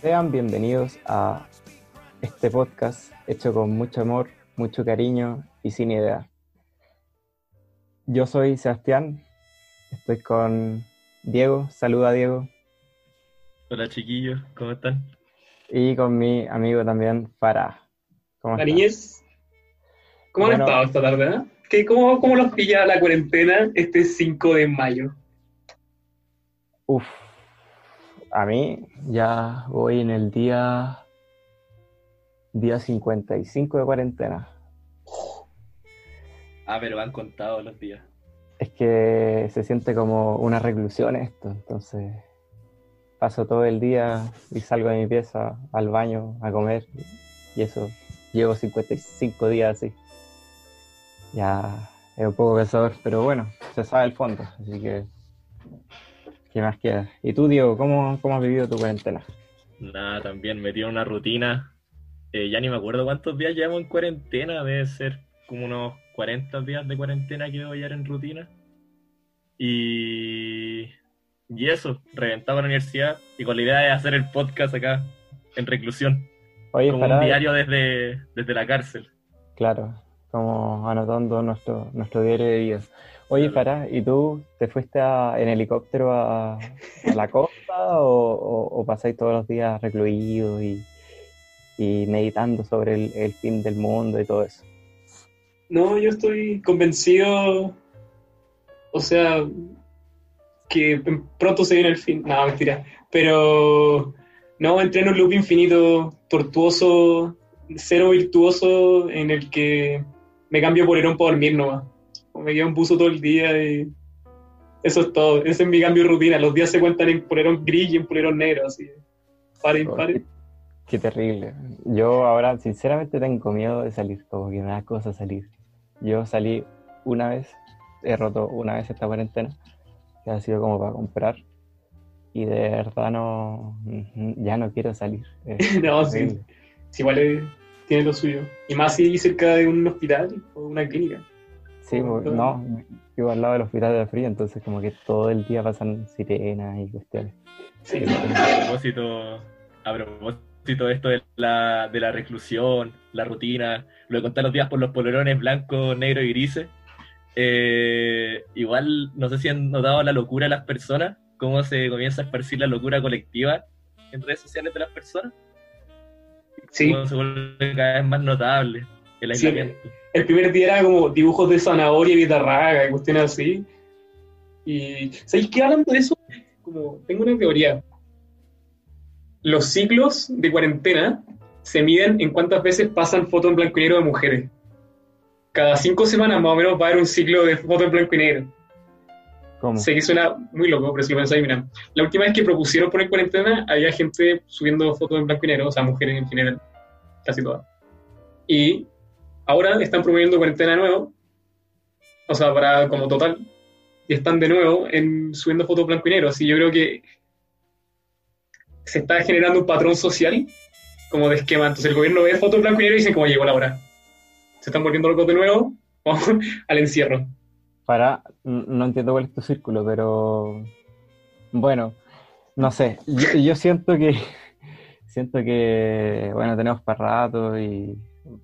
Sean bienvenidos a este podcast hecho con mucho amor, mucho cariño y sin idea. Yo soy Sebastián, estoy con Diego, saluda Diego. Hola chiquillos, ¿cómo están? Y con mi amigo también, Farah. ¿Cómo Cariñez, ¿cómo han estado esta tarde? Eh? Cómo, ¿Cómo los pilla la cuarentena este 5 de mayo? Uf, a mí ya voy en el día, día 55 de cuarentena. Ah, pero han contado los días. Es que se siente como una reclusión esto, entonces paso todo el día y salgo de mi pieza al baño a comer y eso llevo 55 días así. Ya es un poco pesador, pero bueno, se sabe el fondo, así que ¿Qué más queda? ¿Y tú, Diego, cómo, cómo has vivido tu cuarentena? Nada, también metí en una rutina. Eh, ya ni me acuerdo cuántos días llevamos en cuarentena, debe ser como unos 40 días de cuarentena que voy a en rutina. Y, y eso, reventaba la universidad y con la idea de hacer el podcast acá en reclusión. Oye, como un diario desde, desde la cárcel. Claro, como anotando nuestro, nuestro diario de vida. Oye, Farah, ¿y tú te fuiste en helicóptero a, la costa o, pasáis todos los días recluidos y, meditando sobre el, fin del mundo y todo eso? No, yo estoy convencido, o sea, que pronto se viene el fin. No, mentira. Pero no, entré en un loop infinito, tortuoso, cero virtuoso, en el que me cambio por un para dormir nomás me quedo en buzo todo el día y eso es todo. Ese es mi cambio de rutina. Los días se cuentan en polerón gris y en polerón negro, así. Pare, oh, pare. Qué, terrible. Yo ahora, sinceramente, tengo miedo de salir, como que me da cosa salir. Yo salí una vez, he roto una vez esta cuarentena, que ha sido como para comprar, y de verdad no, ya no quiero salir. no, sí. igual tiene lo suyo. Y más si cerca de un hospital o una clínica. Sí, no, vivo al lado del hospital de la fría, entonces como que todo el día pasan sirenas y cuestiones. Sí, a propósito, a propósito de esto de la, de la reclusión, la rutina, lo de contar los días por los polerones blancos, negros y grises, eh, igual no sé si han notado la locura de las personas, cómo se comienza a esparcir la locura colectiva en redes sociales de las personas. Sí. Se vuelve cada vez más notable el aislamiento el primer día era como dibujos de zanahoria y guitarraga y cuestiones así. Y, ¿sabéis qué hablando de eso? Como, tengo una teoría. Los ciclos de cuarentena se miden en cuántas veces pasan fotos en blanco y negro de mujeres. Cada cinco semanas más o menos va a haber un ciclo de fotos en blanco y negro. ¿Cómo? Sé que suena muy loco, pero si lo pensáis, mira. La última vez que propusieron poner cuarentena, había gente subiendo fotos en blanco y negro, o sea, mujeres en general, casi todas. Y Ahora están promoviendo cuarentena de nuevo, o sea, para como total, y están de nuevo en, subiendo fotos blanco y negro. Así yo creo que se está generando un patrón social como de esquema. Entonces el gobierno ve fotos blanco y negro y dicen como llegó la hora. Se están volviendo locos de nuevo, al encierro. Para, no entiendo cuál es tu círculo, pero bueno, no sé, yo, siento que siento que bueno, tenemos para rato y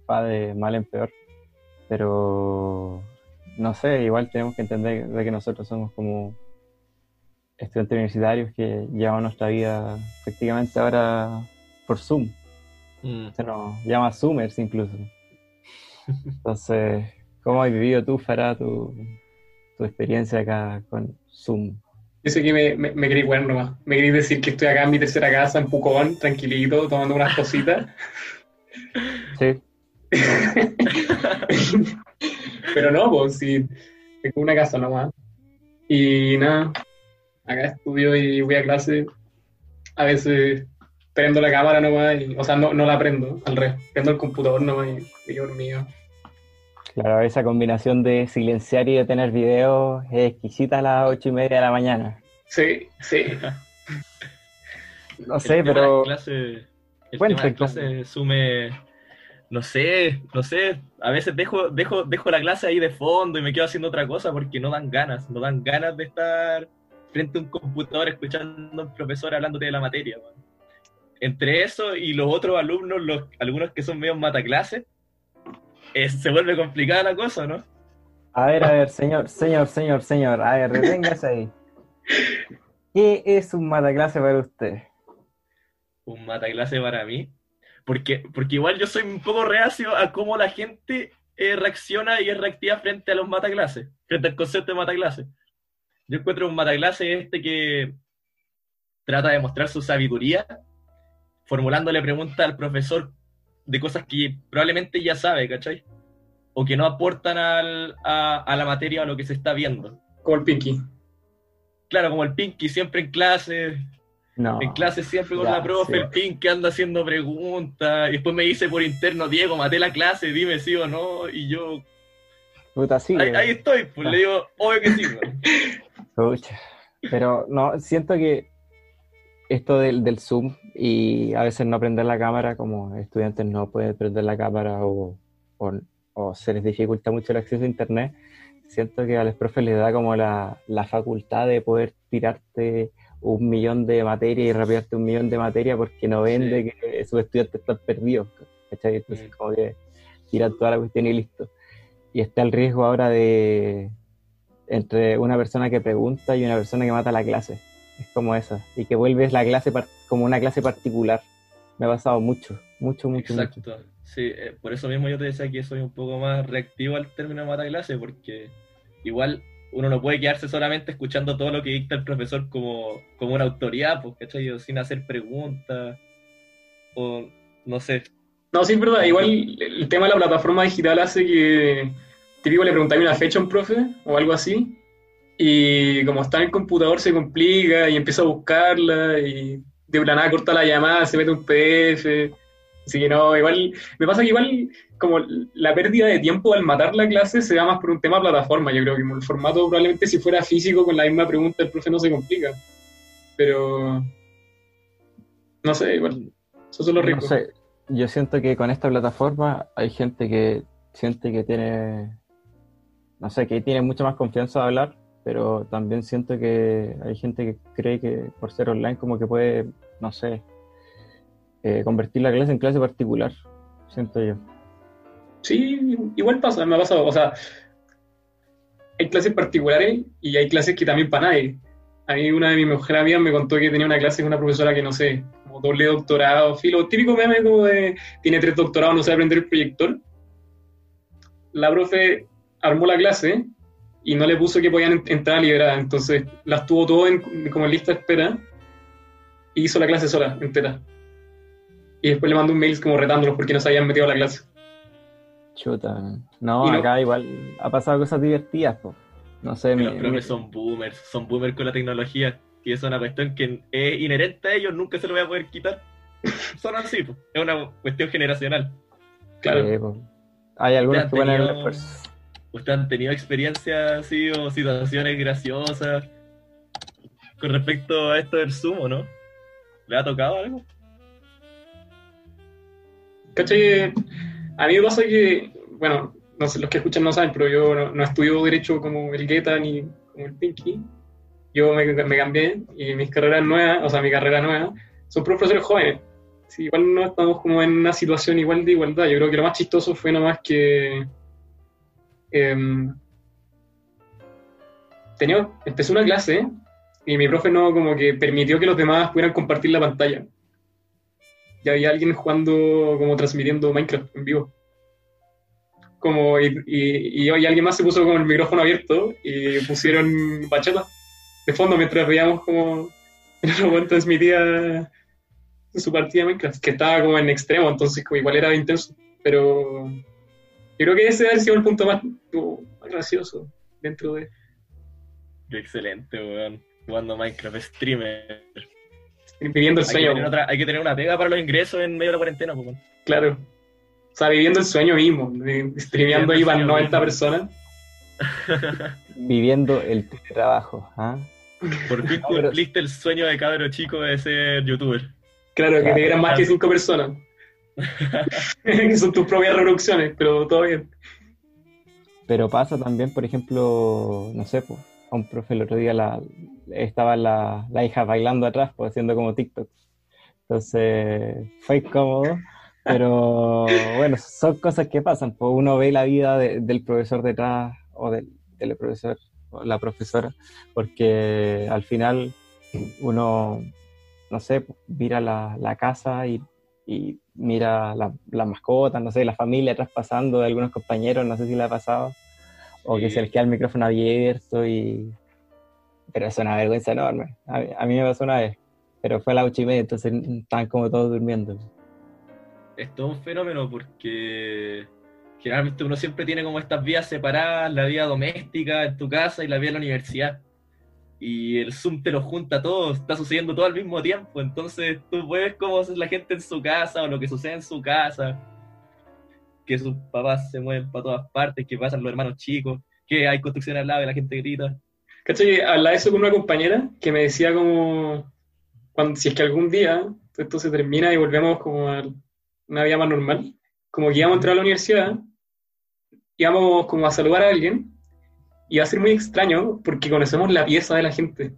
va de mal en peor. Pero no sé, igual tenemos que entender de que nosotros somos como estudiantes universitarios que llevamos nuestra vida efectivamente ahora por Zoom. Mm. Se nos llama Zoomers incluso. Entonces, ¿cómo has vivido tú, Farah, tu, tu experiencia acá con Zoom? Yo sé que me, me, me queréis bueno nomás. Me queréis decir que estoy acá en mi tercera casa, en Pucón, tranquilito, tomando unas cositas. Sí. Pero no, pues sí, tengo una casa nomás. Y nada, acá estudio y voy a clase. A veces prendo la cámara nomás, y, o sea, no, no la prendo, al revés, prendo el computador nomás y, y dormido. Claro, esa combinación de silenciar y de tener video es exquisita a las ocho y media de la mañana. Sí, sí. no sé, pero... Clase, el clase sume no sé, no sé, a veces dejo, dejo, dejo la clase ahí de fondo y me quedo haciendo otra cosa porque no dan ganas, no dan ganas de estar frente a un computador escuchando a un profesor hablándote de la materia. Entre eso y los otros alumnos, los, algunos que son medio mataclases, eh, se vuelve complicada la cosa, ¿no? A ver, a ver, señor, señor, señor, señor, a ver, deténgase ahí. ¿Qué es un mataclase para usted? Un mataclase para mí. Porque, porque igual yo soy un poco reacio a cómo la gente eh, reacciona y es reactiva frente a los mataclases, frente al concepto de mataclase. Yo encuentro un mataclase este que trata de mostrar su sabiduría, formulándole preguntas al profesor de cosas que probablemente ya sabe, ¿cachai? O que no aportan al- a, a la materia o a lo que se está viendo. Como el Pinky. Claro, como el Pinky siempre en clase, No. en clase siempre con ya, la profe, sí. el Pinky anda haciendo preguntas, y después me dice por interno, Diego, maté la clase, dime sí o no, y yo, Puta, sí. ahí, estoy, pues le digo, obvio que sí. Pero no, siento que esto del, del Zoom y a veces no prender la cámara, como estudiantes no pueden prender la cámara o, o, o se les dificulta mucho el acceso a internet, siento que a los profes les da como la, la facultad de poder tirarte un millón de materia y rapearte un millón de materia porque no ven Sí. de que sus estudiantes están perdidos. ¿cachai? Entonces Mm. como que tiran toda la cuestión y listo. Y está el riesgo ahora de entre una persona que pregunta y una persona que mata la clase. Es como esa. Y que vuelves la clase como una clase particular. Me ha pasado mucho, mucho, mucho, mucho. Exacto. Sí, eh, por eso mismo yo te decía que soy un poco más reactivo al término de porque igual uno no puede quedarse solamente escuchando todo lo que dicta el profesor como, como una autoridad, pues, ¿cachai? Sin hacer preguntas, o no sé. No, sí, es verdad. Igual el tema de la plataforma digital hace que típico le preguntáis una fecha a un profe o algo así. Y como está en el computador se complica y empieza a buscarla y de la nada corta la llamada, se mete un PDF. Así que no, igual, me pasa que igual como la pérdida de tiempo al matar la clase se da más por un tema plataforma. Yo creo que el formato probablemente si fuera físico con la misma pregunta el profe no se complica. Pero no sé, igual. Eso es lo No rico. sé, yo siento que con esta plataforma hay gente que siente que tiene, no sé, que tiene mucha más confianza de hablar, pero también siento que hay gente que cree que por ser online como que puede, no sé, eh, convertir la clase en clase particular, siento yo. Sí, igual pasa, me ha pasado. O sea, hay clases particulares y hay clases que también para nadie. A mí una de mis mejores amigas me contó que tenía una clase con una profesora que no sé, como doble doctorado, filo, típico meme como de tiene tres doctorados, no sabe aprender el proyector. La profe armó la clase y no le puso que podían en- entrar liberadas, entonces las tuvo todo en, como en lista de espera y hizo la clase sola, entera. Y después le mandó un mail como retándolos porque no se habían metido a la clase. Chuta. No, Y no- acá igual ha pasado cosas divertidas, po. No sé, mi, Los profes mi- son boomers, son boomers con la tecnología. Y es una cuestión que es inherente a ellos, nunca se lo voy a poder quitar. Son así, pues. es una cuestión generacional. Claro. po. hay algunos que ponen el esfuerzo. ¿Ustedes han tenido experiencias así o situaciones graciosas con respecto a esto del sumo, no? ¿Le ha tocado algo? ¿Cachai? A mí me pasa que, bueno, no sé, los que escuchan no saben, pero yo no, no estudio Derecho como el Guetta ni como el Pinky. Yo me, me cambié y mis carreras nuevas, o sea, mi carrera nueva, son profesores jóvenes. Sí, igual no estamos como en una situación igual de igualdad. Yo creo que lo más chistoso fue nomás que em, tenía, empecé una clase y mi profe no como que permitió que los demás pudieran compartir la pantalla. Y había alguien jugando, como transmitiendo Minecraft en vivo. Como, y, y, y, alguien más se puso con el micrófono abierto y pusieron bachata de fondo mientras veíamos como el transmitía su partida de Minecraft, que estaba como en extremo, entonces como igual era intenso. Pero yo creo que ese ha sido el punto más, más gracioso dentro de... Qué excelente, weón. Jugando Minecraft, streamer. Viviendo el Hay que, sueño. otra- hay que tener una pega para los ingresos en medio de la cuarentena, pues, weón. Claro. O sea, viviendo el sueño mismo, streameando ahí sueño 90 mismo. personas. Viviendo el trabajo, ¿ah? Por fin No, pero- cumpliste el sueño de cabro chico de ser youtuber. Claro, que Claro, te vieran más que 5 personas. Que son tus propias reproducciones, pero todo bien. Pero pasa también, por ejemplo, no sé, pues, a un profe el otro día la, estaba la, la hija bailando atrás, pues haciendo como TikTok. Entonces, fue incómodo, pero bueno, son cosas que pasan, pues uno ve la vida de- del profesor detrás o del, del profesor o la profesora, porque al final uno, no sé, mira la, la casa y, y mira la- las mascotas, no sé, la familia traspasando de algunos compañeros, no sé si le ha pasado, o que se les queda el micrófono abierto y... Pero es una vergüenza enorme. A, mí- a mí me pasó una vez, pero fue a las ocho y media, entonces estaban como todos durmiendo. Es todo un fenómeno porque generalmente uno siempre tiene como estas vías separadas, la vida doméstica en tu casa y la vida en la universidad. Y el Zoom te lo junta todo, está sucediendo todo al mismo tiempo. Entonces tú ves cómo es la gente en su casa o lo que sucede en su casa. Que sus papás se mueven para todas partes, que pasan los hermanos chicos, que hay construcción al lado y la gente grita. ¿Cachai? Hablaba eso con una compañera que me decía como, cuando, si es que algún día esto se termina y volvemos como a una vida más normal, como que íbamos a entrar a la universidad, íbamos como a saludar a alguien, y va a ser muy extraño porque conocemos la pieza de la gente.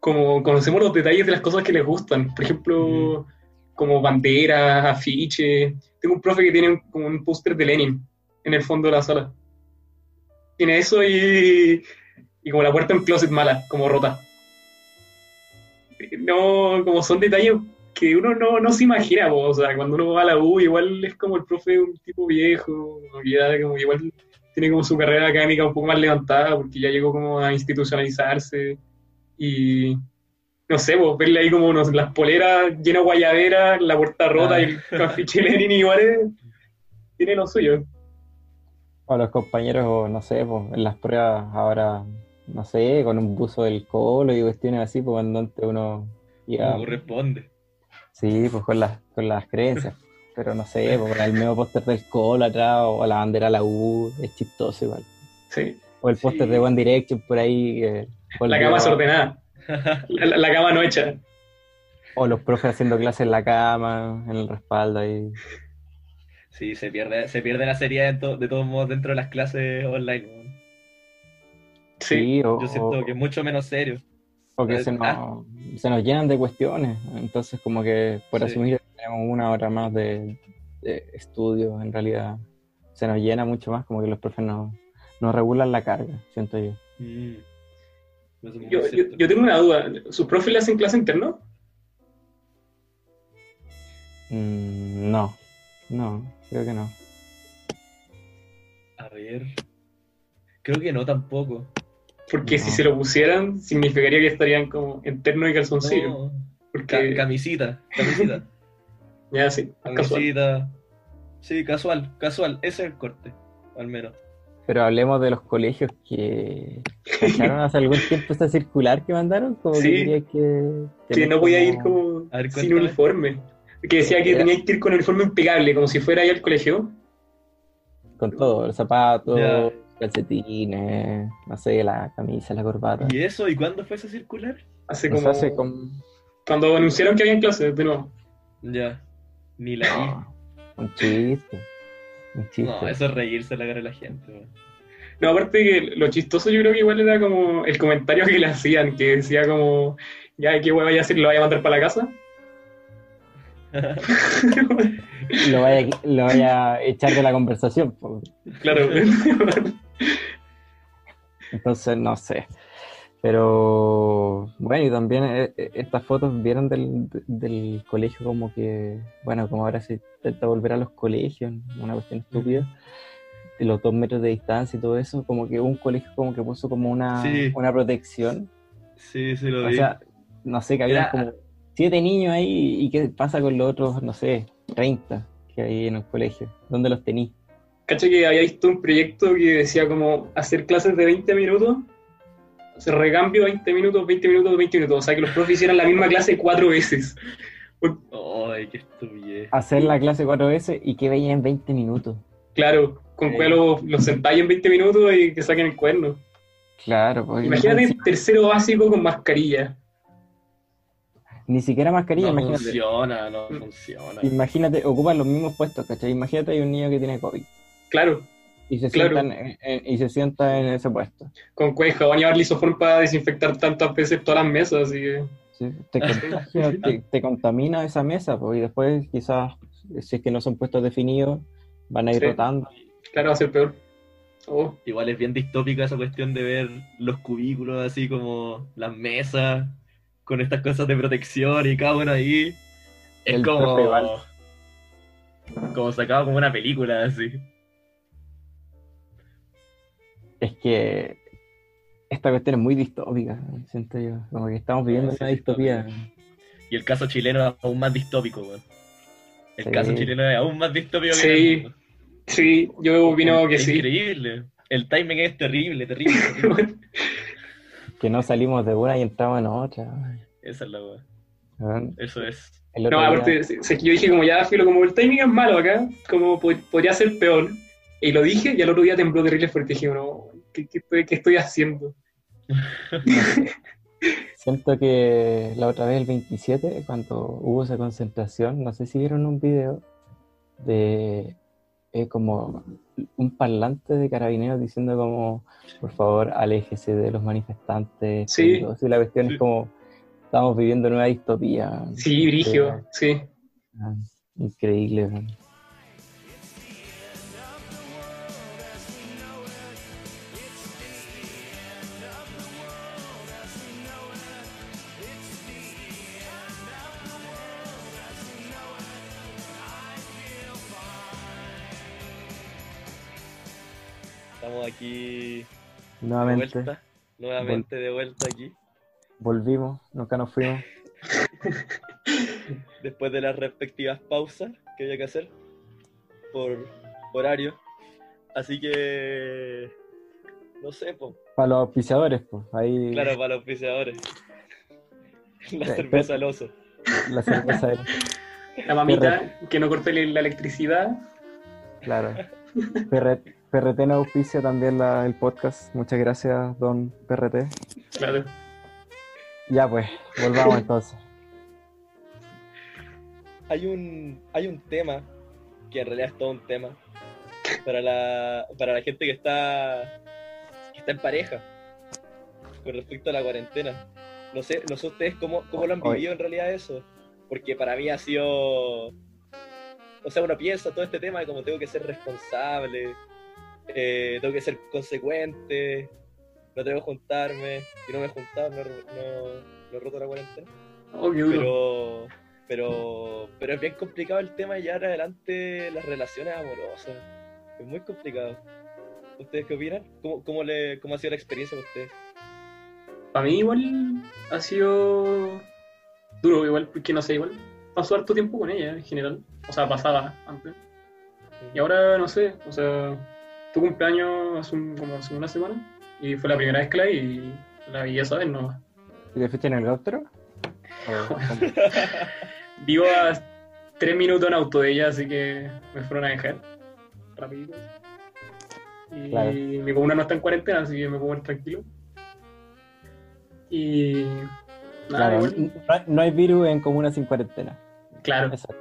Como conocemos los detalles de las cosas que les gustan. Por ejemplo, como banderas, afiches. Tengo un profe que tiene un- como un póster de Lenin en el fondo de la sala. Tiene eso y, y como la puerta en closet mala, como rota. No, como son detalles que uno no, no se imagina, po. o sea, cuando uno va a la U, igual es como el profe un tipo viejo, que ya como igual tiene como su carrera académica un poco más levantada, porque ya llegó como a institucionalizarse, y no sé, pues, verle ahí como unos, las poleras llenas de guayabera, la puerta rota Ah. y el afiche Lenin igual es- tiene lo suyo. O los compañeros, o no sé, pues, en las pruebas ahora, no sé, con un buzo del colo y cuestiones así, pues cuando antes uno iba, Como corresponde. sí, pues con las, con las creencias. Pero no sé, pues con el mismo póster del colo atrás, o la bandera de la U, es chistoso igual. Sí. O el póster Sí. de One Direction por ahí. que La cama desordenada, la, la- la cama no hecha. O los profes haciendo clases en la cama, en el respaldo ahí. Sí, se pierde, se pierde la seriedad de, to- de todos modos dentro de las clases online. weón. Sí. o, Yo siento que es mucho menos serio. O que se nos, se nos llenan de cuestiones. Entonces, como que por Sí. asumir que tenemos una hora más de, de estudio, en realidad se nos llena mucho más, como que los profes no, no regulan la carga, siento yo. Mm. Yo, yo, yo tengo una duda. ¿Sus profes le hacen clase interno? Mm, no, no, creo que no. A ver. Creo que no tampoco. Porque No. si se lo pusieran, significaría que estarían como en terno y calzoncillo. No. Ca- Porque, camisita, camisita. ya sí, casual. Camisita. Sí, casual, casual. Ese es el corte, al menos. Pero hablemos de los colegios que ¿cacharon hace algún tiempo esa circular que mandaron, como Sí. que que, Que no podía ir como- como A ver, sin cuéntame. uniforme. Que decía que tenía que ir con uniforme impecable, como si fuera ahí al colegio. con todo, los zapatos, Ya. Calcetines, no sé, la camisa, la corbata. ¿Y eso? ¿Y cuándo fue esa circular? Hace como. hace como... Cuando anunciaron que había clases, de nuevo. Ya. Ni la No, un chiste. Un chiste. No, eso es reírse la cara de la gente. No, aparte que lo chistoso yo creo que igual era como el comentario que le hacían, que decía como, ya, ¿qué hueá vaya a hacer? ¿Lo vaya a mandar para la casa? Lo, vaya, lo vaya a echar de la conversación. claro. Entonces, no sé. Pero bueno, y también eh, eh, estas fotos vieron del, del colegio como que, bueno, como ahora se intenta volver a los colegios, una cuestión estúpida, de los dos metros de distancia y todo eso, como que un colegio como que puso como una, Sí. una protección. Sí, sí lo O vi. sea, no sé, que había como siete niños ahí y qué pasa con los otros, no sé, 30 que hay en el colegio. ¿Dónde los tení? Cacha que había visto un proyecto que decía como hacer clases de 20 minutos, hacer recambio 20 minutos, 20 minutos, 20 minutos. O sea, que los profes hicieran la misma clase cuatro veces. Ay, qué estupidez. Hacer la clase cuatro veces y que veían en 20 minutos. Claro, con cuál los, los sentáis en 20 minutos y que saquen el cuerno. Claro, pues Imagínate tercero básico con mascarilla. Ni siquiera mascarilla, No imagínate. funciona, no funciona. Imagínate, ocupan los mismos puestos, ¿cachai? Imagínate hay un niño que tiene COVID Claro, y se, Claro. sientan en- en- y se sienta en ese puesto. con cuál jabón y llevar lisoform para desinfectar tantas veces todas las mesas, así que... ¿sí? Te, contagia, te, te contamina esa mesa, pues, y después quizás, si es que no son puestos definidos, van a ir Sí. rotando. Claro, va a ser peor. Oh, Igual es bien distópica esa cuestión de ver los cubículos así como las mesas con estas cosas de protección y cada uno ahí. Es El como. Como sacado como una película así. Es que esta cuestión es muy distópica, siento yo. Como que estamos viviendo Sí, una distopía. Y el caso chileno es aún más distópico, weón. El Sí. caso chileno es aún más distópico que Sí, el mundo. sí, yo opino que Es sí. increíble. El timing es terrible, terrible. terrible. Que no salimos de una y entramos en otra. Esa es la weá. Eso es. el otro No, día- aparte, si- yo dije como ya, filo, como el timing es malo acá, como po- podría ser peor. Y lo dije y al otro día tembló terrible fuerte. Dije, no, ¿qué, qué estoy, qué estoy haciendo? Siento que la otra vez, el 27, cuando hubo esa concentración, no sé si vieron un video de eh, como un parlante de carabineros diciendo como, por favor, aléjese de los manifestantes. Sí. y la cuestión Sí. es como, estamos viviendo una distopía. Sí, Brigio, sí. Ah, Increíble, aquí de Nuevamente vuelta. Nuevamente de vuelta aquí. volvimos, nunca nos fuimos. Después de las respectivas pausas que había que hacer por horario. Así que. No sé, pues. Para los auspiciadores, pues, ahí Claro, para los auspiciadores. La cerveza al oso. la cerveza era- La mamita que no corte la electricidad. Claro. PRT, PRT nos auspicia también la- el podcast. Muchas gracias, don PRT. Claro. Ya pues, volvamos entonces. Hay un, hay un tema, que en realidad es todo un tema, para la, para la gente que está, que está en pareja con respecto a la cuarentena. No sé, no sé ustedes cómo, cómo lo han vivido en realidad eso, porque para mí ha sido... O sea, uno piensa todo este tema de cómo tengo que ser responsable, eh, tengo que ser consecuente, no tengo que juntarme, y no me he juntado, no, no- no he roto la cuarentena. Oh, qué duro. Pero, pero, pero es bien complicado el tema de llevar adelante las relaciones amorosas. Es muy complicado. ¿Ustedes qué opinan? ¿Cómo, cómo, le, cómo ha sido la experiencia para ustedes? Para mí igual ha sido duro, igual, porque no sé, igual pasó harto tiempo con ella en general. O sea, pasaba antes. Y ahora no sé, o sea, tu cumpleaños hace un- como hace una semana y fue la primera vez que la vi y la vi esa vez nomás. ¿Y te fuiste en el helicóptero? Vivo a tres minutos en auto de ella, así que me fueron a dejar rapidito. Y Claro. mi comuna no está en cuarentena, así que me puedo ir tranquilo. Y nada, Claro, no, no hay virus en comunas sin cuarentena. claro. Exacto.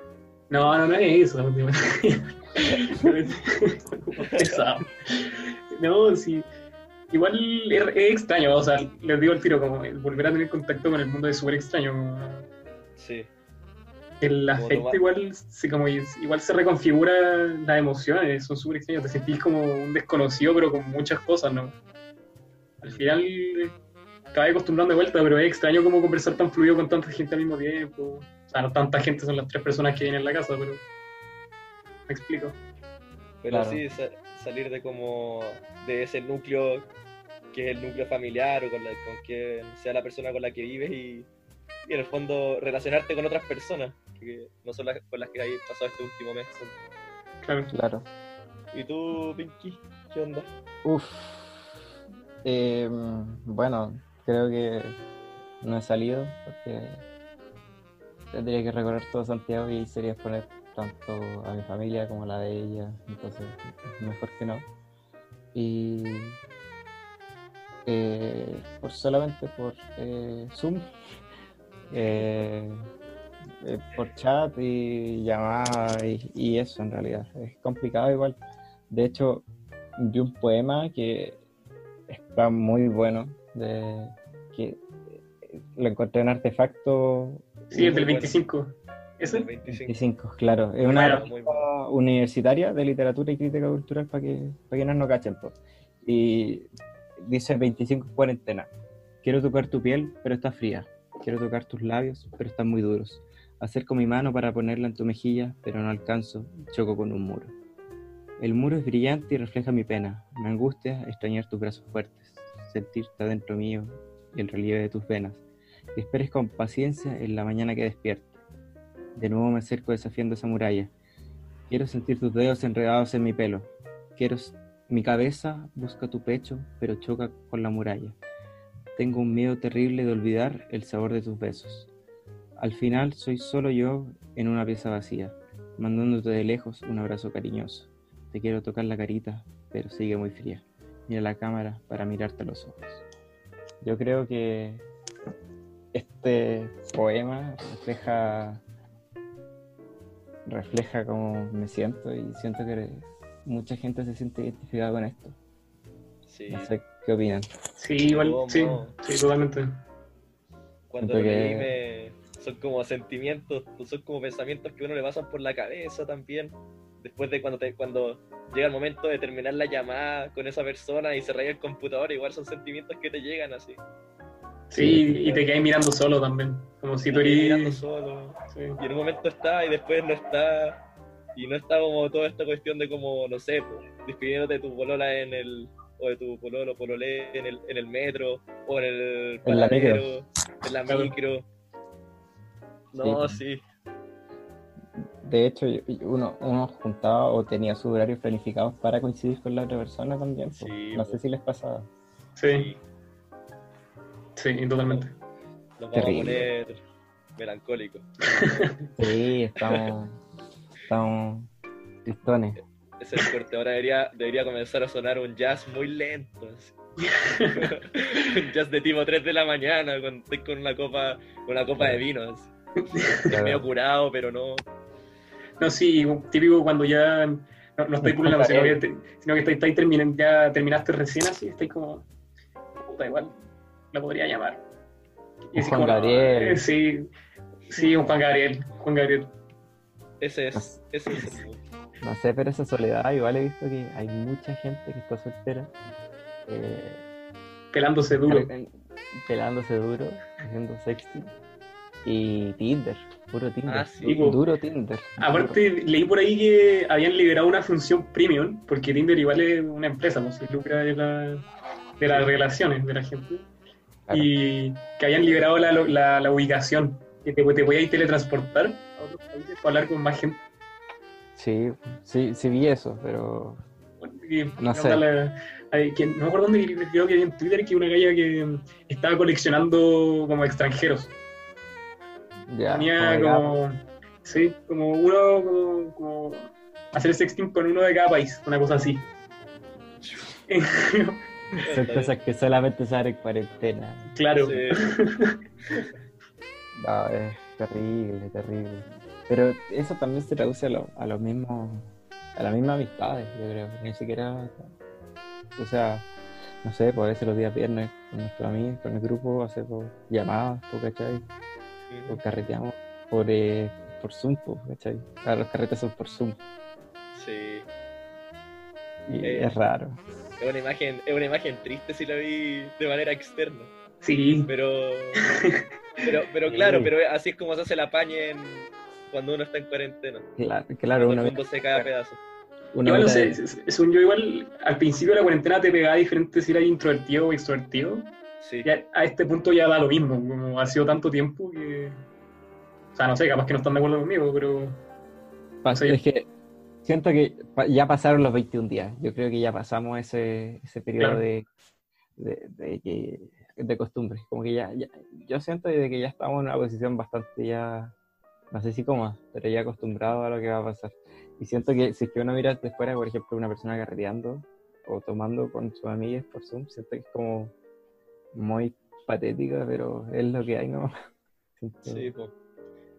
No, no, no es eso. No, sí. Igual es, es extraño, o sea, les digo el tiro, como volver a tener contacto con el mundo es súper extraño. Sí. El afecto igual se, como, igual se reconfigura las emociones, son súper extraños, te sentís como un desconocido, pero con muchas cosas, ¿no? Al final, acabé acostumbrando de vuelta, pero es extraño como conversar tan fluido con tanta gente al mismo tiempo. O sea, no tanta gente son las tres personas que vienen en la casa, pero... Me explico. Pero Claro. sí, sa- salir de como de ese núcleo que es el núcleo familiar o con, la, con quien sea la persona con la que vives y, y en el fondo relacionarte con otras personas que no son las con las que hay pasado este último mes. Claro. Claro. ¿Y tú, Pinky? ¿Qué onda? Uf. Eh, bueno, creo que no he salido porque tendría que recorrer todo Santiago y sería exponer tanto a mi familia como a la de ella, entonces mejor que no. Y eh, por solamente por eh, Zoom eh, por chat y llamada y, y eso en realidad. Es complicado igual. De hecho, vi un poema que está muy bueno, de, que lo encontré en artefacto Sí, es del Muy bueno. 25. ¿Ese? El 25. 25, claro. Es una Bueno, revista muy bueno. universitaria de literatura y crítica cultural para que, para quienes no cachen. po. Y dice 25 cuarentena. Quiero tocar tu piel, pero está fría. Quiero tocar tus labios, pero están muy duros. Acerco mi mano para ponerla en tu mejilla, pero no alcanzo. Choco con un muro. El muro es brillante y refleja mi pena. Me angustia extrañar tus brazos fuertes, sentirte adentro mío y el relieve de tus venas. Esperes con paciencia en la mañana que despierto. De nuevo me acerco desafiando esa muralla. Quiero sentir tus dedos enredados en mi pelo. Quiero mi cabeza busca tu pecho, pero choca con la muralla. Tengo un miedo terrible de olvidar el sabor de tus besos. Al final soy solo yo en una pieza vacía, mandándote de lejos un abrazo cariñoso. Te quiero tocar la carita, pero sigue muy fría. Mira la cámara para mirarte a los ojos. Yo creo que este poema refleja refleja cómo me siento y siento que mucha gente se siente identificada con esto. Sí. No sé qué opinan. Sí, igual, ¿Cómo? sí, sí, totalmente. Cuando lo que- me... son como sentimientos, son como pensamientos que a uno le pasan por la cabeza también. Después de cuando te, cuando llega el momento de terminar la llamada con esa persona y se raya el computador, igual son sentimientos que te llegan así. Sí, y te quedas mirando solo también. Como si tú Y mirando eres. solo. Sí. Y en un momento está y después no está. Y no está como toda esta cuestión de como, no sé, pues, despidiéndote de tu polola en el. o de tu pololo, pololé en el, en el metro, o en el En la micro. en la micro. No, Sí. sí. De hecho, yo- uno, uno juntaba o tenía sus horarios planificados para coincidir con la otra persona también. po. Sí, no sé si les pasaba. Sí, sí, totalmente. Nos vamos Terrible. a poner melancólicos. Sí, estamos, estamos tristones. Ese es el corte. Ahora debería, debería comenzar a sonar un jazz muy lento. así. un jazz de tipo 3 de la mañana, cuando estoy con una copa, con una copa de vino. así. Claro. Medio curado, pero no. No, sí, típico cuando ya no, no estáis pululando, sino que, te- sino que estáis, estáis terminan- ya terminaste recién así, estáis como, puta, igual, la podría llamar. Juan como, Gabriel. eh, sí, sí, un Juan Gabriel, Juan Gabriel. Ese es, ese es el. No sé, pero esa soledad, igual he visto que hay mucha gente que está soltera, eh, Pelándose duro. pelándose duro, haciendo sexting. Y Tinder, puro Tinder. Ah, sí. Duro Tinder. Aparte, leí por ahí que habían liberado una función premium, porque Tinder igual es una empresa, no se lucra de, la, de las relaciones de la gente. Claro. Y que habían liberado la, la, la ubicación, que te, te podías teletransportar a otros países para hablar con más gente. Sí, sí, sí vi eso, pero Y, No sé. la- hay- que- no me acuerdo dónde creo que vi en Twitter que una galla que estaba coleccionando como extranjeros. ya. Tenía como como, sí, como uno, como, como hacer sexting con uno de cada país, una cosa así. Son cosas que solamente se en cuarentena. claro. Sí. No, es terrible, terrible. Pero eso también se traduce a, lo- a los mismos, a las mismas amistades, yo creo. Ni siquiera, o sea, no sé, a veces los días viernes con nuestros amigos, con el grupo, hacemos llamadas, ¿tú cachai? O carreteamos por, eh, por Zoom, pues, ¿cachai? Ahora los carretes son por Zoom. Sí. Y Eh. es raro. Es una imagen, es una imagen triste si la vi de manera externa. Sí, Pero, pero, pero Sí. claro, pero así es como se hace la paña en- cuando uno está en cuarentena. Claro, claro Cuando una el vez. mundo se cae a pedazos. Una igual no vez- sé, s- s- según yo igual al principio de la cuarentena te pegaba diferente si eras introvertido o extrovertido. Sí. Ya a este punto ya da lo mismo, como ha sido tanto tiempo que... O sea, no sé, capaz que no están de acuerdo conmigo, pero... Pa- Sí. Es que siento que ya pasaron los 21 días. Yo creo que ya pasamos ese, ese periodo Claro. de, de, de, costumbre. Como que ya, ya- yo siento de que ya estamos en una posición bastante ya, no sé si cómoda, pero ya acostumbrado a lo que va a pasar. Y siento que si es que uno mira de fuera, por ejemplo, una persona carreteando o tomando con sus amigas por Zoom, siento que es como muy patética, pero es lo que hay, ¿no? Sí, po.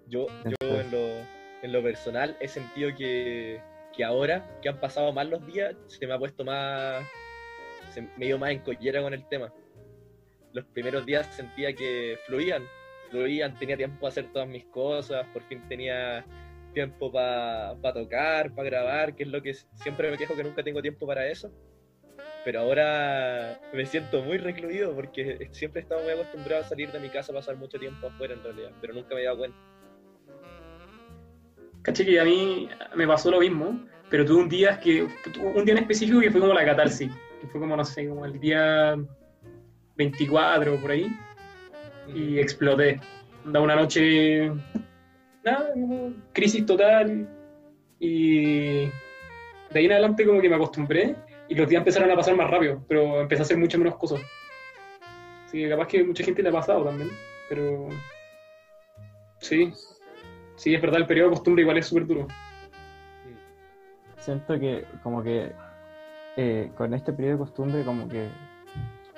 Yo, yo en, lo, en lo personal he sentido que, que ahora que han pasado más los días, se me ha puesto más. Se me ido más en collera con el tema. Los primeros días sentía que fluían, fluían, tenía tiempo para hacer todas mis cosas, por fin tenía tiempo para tocar, para grabar, que es lo que siempre me quejo que nunca tengo tiempo para eso. Pero ahora me siento muy recluido porque siempre he estado muy acostumbrado a salir de mi casa, pasar mucho tiempo afuera en realidad, pero nunca me he dado cuenta. Caché que a mí me pasó lo mismo, pero tuve un día que, un día en específico que fue como la catarsis, que fue como, no sé, como el día 24 por ahí, y exploté. Da una noche, nada, como crisis total, y de ahí en adelante como que me acostumbré, y los días empezaron a pasar más rápido, pero empecé a hacer muchas menos cosas. Así que capaz que mucha gente le ha pasado también, pero sí, sí, es verdad, el periodo de costumbre igual es súper duro. Siento que como que eh, con este periodo de costumbre, como que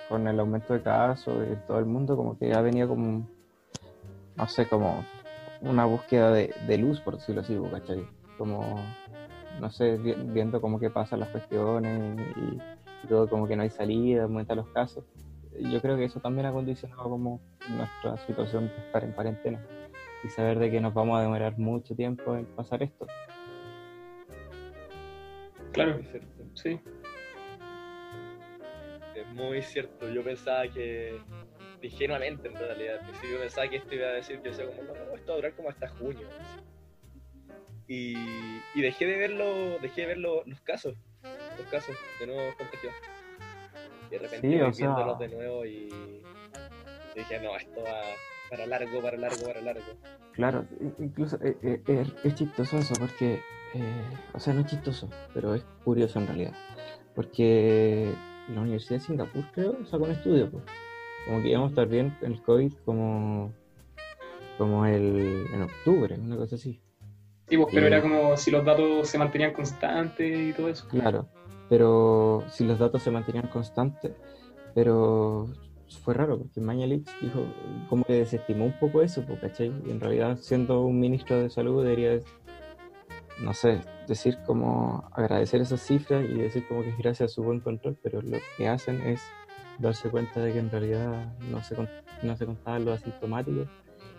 con el aumento de casos en todo el mundo, como que ha venido como, no sé, como una búsqueda de, de luz, por decirlo así, ¿cachai? Como, no sé, vi- viendo cómo que pasan las cuestiones y, y todo, como que no hay salida, aumentan los casos. Yo creo que eso también ha condicionado como nuestra situación de estar en cuarentena y saber de que nos vamos a demorar mucho tiempo en pasar esto. Claro, Muy cierto. sí. Es muy cierto. Yo pensaba que, ingenuamente en realidad, al principio pensaba que esto iba a decir, yo decía como, no, no, esto va a durar como hasta junio. Y, y dejé de ver, lo- dejé de ver lo- los casos, los casos de nuevos contagiados. Y de repente Sí, o sea- viéndolos de nuevo y dije, no, esto va para largo, para largo, para largo. Claro, in- incluso eh, eh, es, es chistoso eso porque, eh, o sea, no es chistoso, pero es curioso en realidad. Porque la Universidad de Singapur, creo, sacó un estudio, pues, como que íbamos a estar bien el COVID como, como el, en octubre, una cosa así. Sí, pues, pero Y- era como si los datos se mantenían constantes y todo eso. Claro, pero si los datos se mantenían constantes, pero fue raro porque Mañalich dijo, como que desestimó un poco eso, pues, ¿cachai? Y en realidad, siendo un ministro de salud, debería, no sé, decir como agradecer esas cifras y decir como que es gracias a su buen control, pero lo que hacen es darse cuenta de que en realidad no se, no se contaban los asintomáticos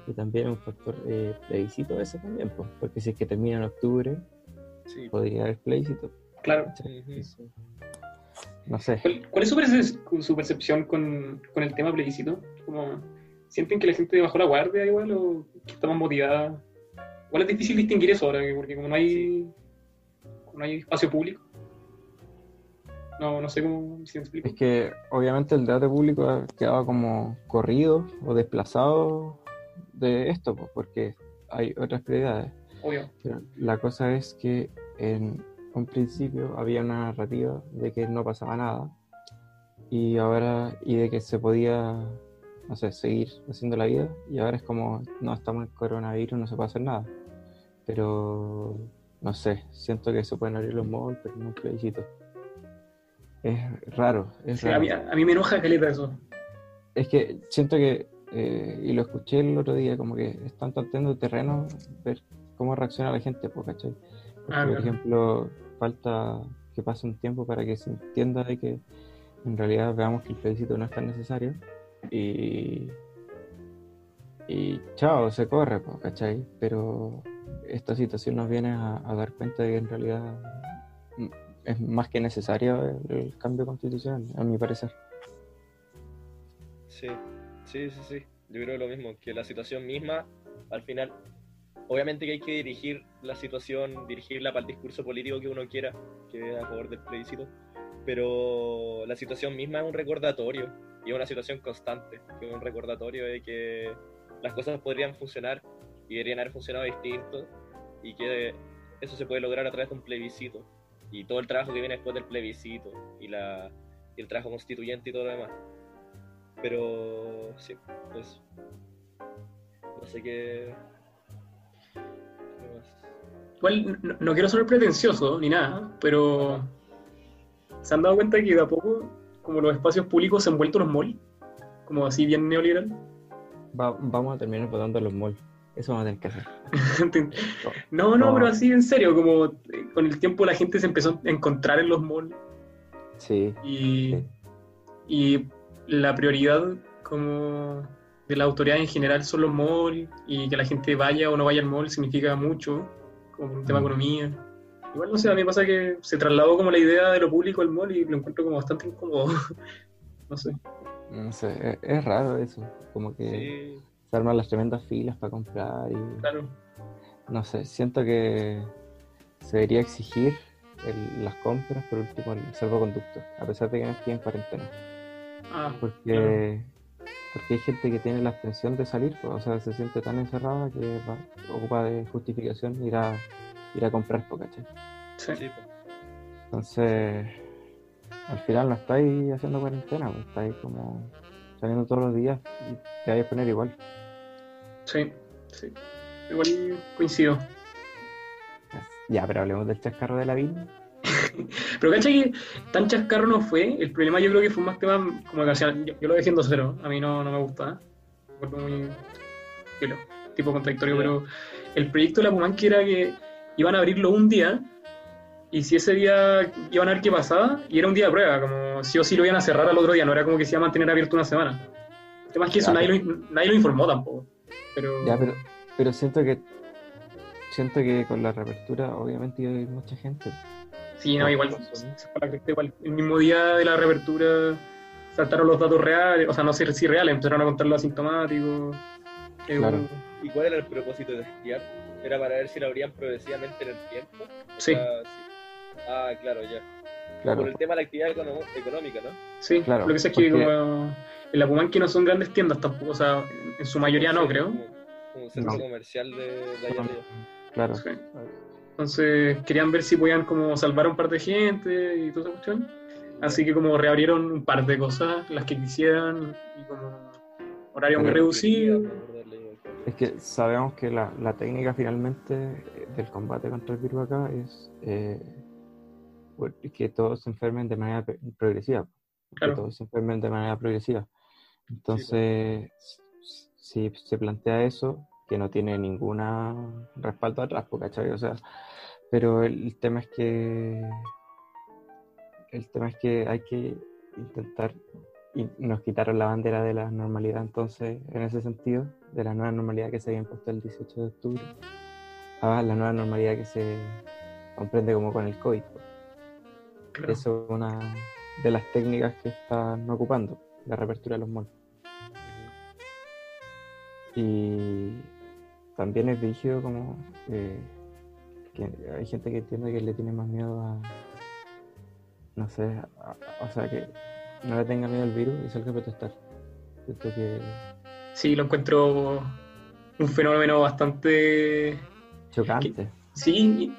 y también un factor eh, plebiscito ese también, pues, porque si es que termina en octubre, Sí. podría haber plebiscito. Claro. Ujú. No sé. ¿Cuál, cuál es su, perce- su percepción con, con el tema plebiscito? Como, ¿Sienten que la gente bajó la guardia igual o que está más motivada? Igual es difícil distinguir eso ahora, porque como no hay, como no hay espacio público. No, no sé cómo si explico. Es que obviamente el debate público ha quedado como corrido o desplazado de esto, pues, porque hay otras prioridades. Obvio. Pero la cosa es que en un principio había una narrativa de que no pasaba nada y ahora y de que se podía, no sé, seguir haciendo la vida y ahora es como no estamos en coronavirus, no se puede hacer nada. Pero no sé, siento que se pueden abrir los malls, pero no plebiscito. Es raro, es Sí, a, raro. mí, a mí me enoja caleta eso. Es que siento que, eh, y lo escuché el otro día, como que están tanteando terreno, ver cómo reacciona la gente, pues, ¿cachai? Porque, Ah, por claro. ejemplo, falta que pase un tiempo para que se entienda de que en realidad veamos que el plebiscito no es tan necesario y, y chao, se corre, ¿cachai? Pero esta situación nos viene a, dar cuenta de que en realidad es más que necesario el, el cambio constitucional, a mi parecer. Sí, sí, sí, sí. Yo creo lo mismo, que la situación misma, al final, obviamente que hay que dirigir la situación, dirigirla para el discurso político que uno quiera, que es a favor del plebiscito, pero la situación misma es un recordatorio, y una situación constante, que es un recordatorio de que las cosas podrían funcionar y deberían haber funcionado distinto, y que eso se puede lograr a través de un plebiscito, y todo el trabajo que viene después del plebiscito, y, la, y el trabajo constituyente y todo lo demás. Pero sí, pues. No sé qué. Igual no, no quiero ser pretencioso ni nada, pero ¿se han dado cuenta que de a poco, como los espacios públicos se han vuelto los malls? Como así bien neoliberal. va- vamos a terminar votando los malls. Eso vamos a tener que hacer. No, no, No. pero así en serio, como eh, con el tiempo la gente se empezó a encontrar en los malls Sí, y, Sí. y la prioridad como de la autoridad en general son los malls y que la gente vaya o no vaya al mall significa mucho, como un tema de Mm. economía. Igual no sé, a mí pasa que se trasladó como la idea de lo público al mall y lo encuentro como bastante incómodo. no sé. no sé, es, raro eso. Como que Sí. se arman las tremendas filas para comprar y Claro. no sé, siento que se debería exigir el- las compras, por último, el salvoconducto, a pesar de que no esté en cuarentena. Ah, Porque, porque hay gente que tiene la abstención de salir, pues, o sea, se siente tan encerrada que va, ocupa de justificación ir a, ir a comprar, pues, ¿cachai? sí. Entonces, al final no estáis haciendo cuarentena, pues, estáis como saliendo todos los días y te vais a poner igual. Sí, sí. Igual coincido. Ya, pero hablemos del chascarro de la vida. Pero cacha que tan chascarro no fue. El problema yo creo que fue más tema como sea, yo, yo lo dejé en 2-0. A mí no, no me gusta. Me acuerdo muy filo, tipo contradictorio, pero el proyecto de la Pumanque era que iban a abrirlo un día y si ese día iban a ver qué pasaba y era un día de prueba, como sí o sí lo iban a cerrar al otro día, no era como que se iba a mantener abierto una semana. El tema es que eso nadie, lo, nadie lo informó tampoco. Pero, Ya, pero, pero siento que siento que con la reapertura obviamente iba a ir mucha gente. Sí, no, igual, la cresta igual. El mismo día de la reapertura saltaron los datos reales, o sea, no sé si reales, empezaron a contar los asintomáticos. Eh, Claro. ¿Y cuál era el propósito de testear? ¿Era para ver si lo abrían progresivamente en el tiempo? O Sí. sea, sí. Ah, claro, ya. Claro, Por el tema de la actividad económica, ¿no? Sí, Claro, lo que sé es que porque- como en la Pumanque no son grandes tiendas tampoco, o sea, en su mayoría no, Sí, creo. Como, como centro No. comercial de, de allá arriba. claro. Sí. Entonces querían ver si podían como salvar a un par de gente y toda esa cuestión. Así que como reabrieron un par de cosas, las que quisieran, y como horario muy reducido. Es que sabemos que la, la técnica finalmente del combate contra el virus acá es eh, que todos se enfermen de manera progresiva. Claro. Que todos se enfermen de manera progresiva. Entonces, si se plantea eso, que no tiene ninguna respaldo atrás, ¿cachai? O sea, pero el tema es que el tema es que hay que intentar y nos quitaron la bandera de la normalidad entonces en ese sentido de la nueva normalidad que se había impuesto el 18 de octubre a la nueva normalidad que se comprende como con el COVID. Claro. eso es una de las técnicas que están ocupando la reapertura de los malls y también es rígido como eh, que hay gente que entiende que le tiene más miedo a no sé a- a- o sea que no le tenga miedo al virus y salga a protestar que Sí, lo encuentro un fenómeno bastante chocante Sí,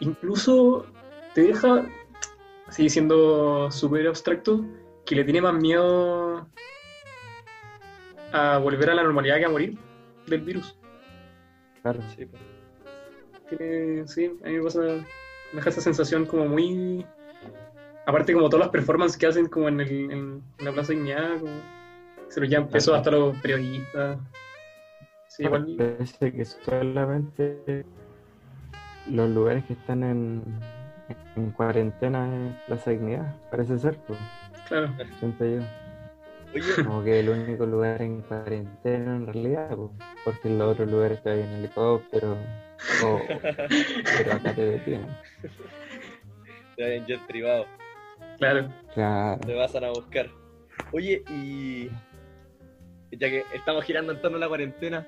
incluso te deja, sigue siendo súper abstracto, que le tiene más miedo a volver a la normalidad que a morir del virus. Claro Sí, pues. Tiene- sí, a mí me pasa, me deja esa sensación como muy... Aparte como todas las performances que hacen como en, el, en la Plaza Dignidad, como se lo llevan peso hasta los periodistas. Sí, igual, parece que solamente los lugares que están en, en cuarentena es Plaza Dignidad parece ser pues, claro. siento yo Oye, como que el único lugar en cuarentena en realidad porque en los otros lugares te en helicóptero o, pero acá te detienen te en jet privado, Claro. claro te pasan a buscar. Oye, y ya que estamos girando en torno a la cuarentena,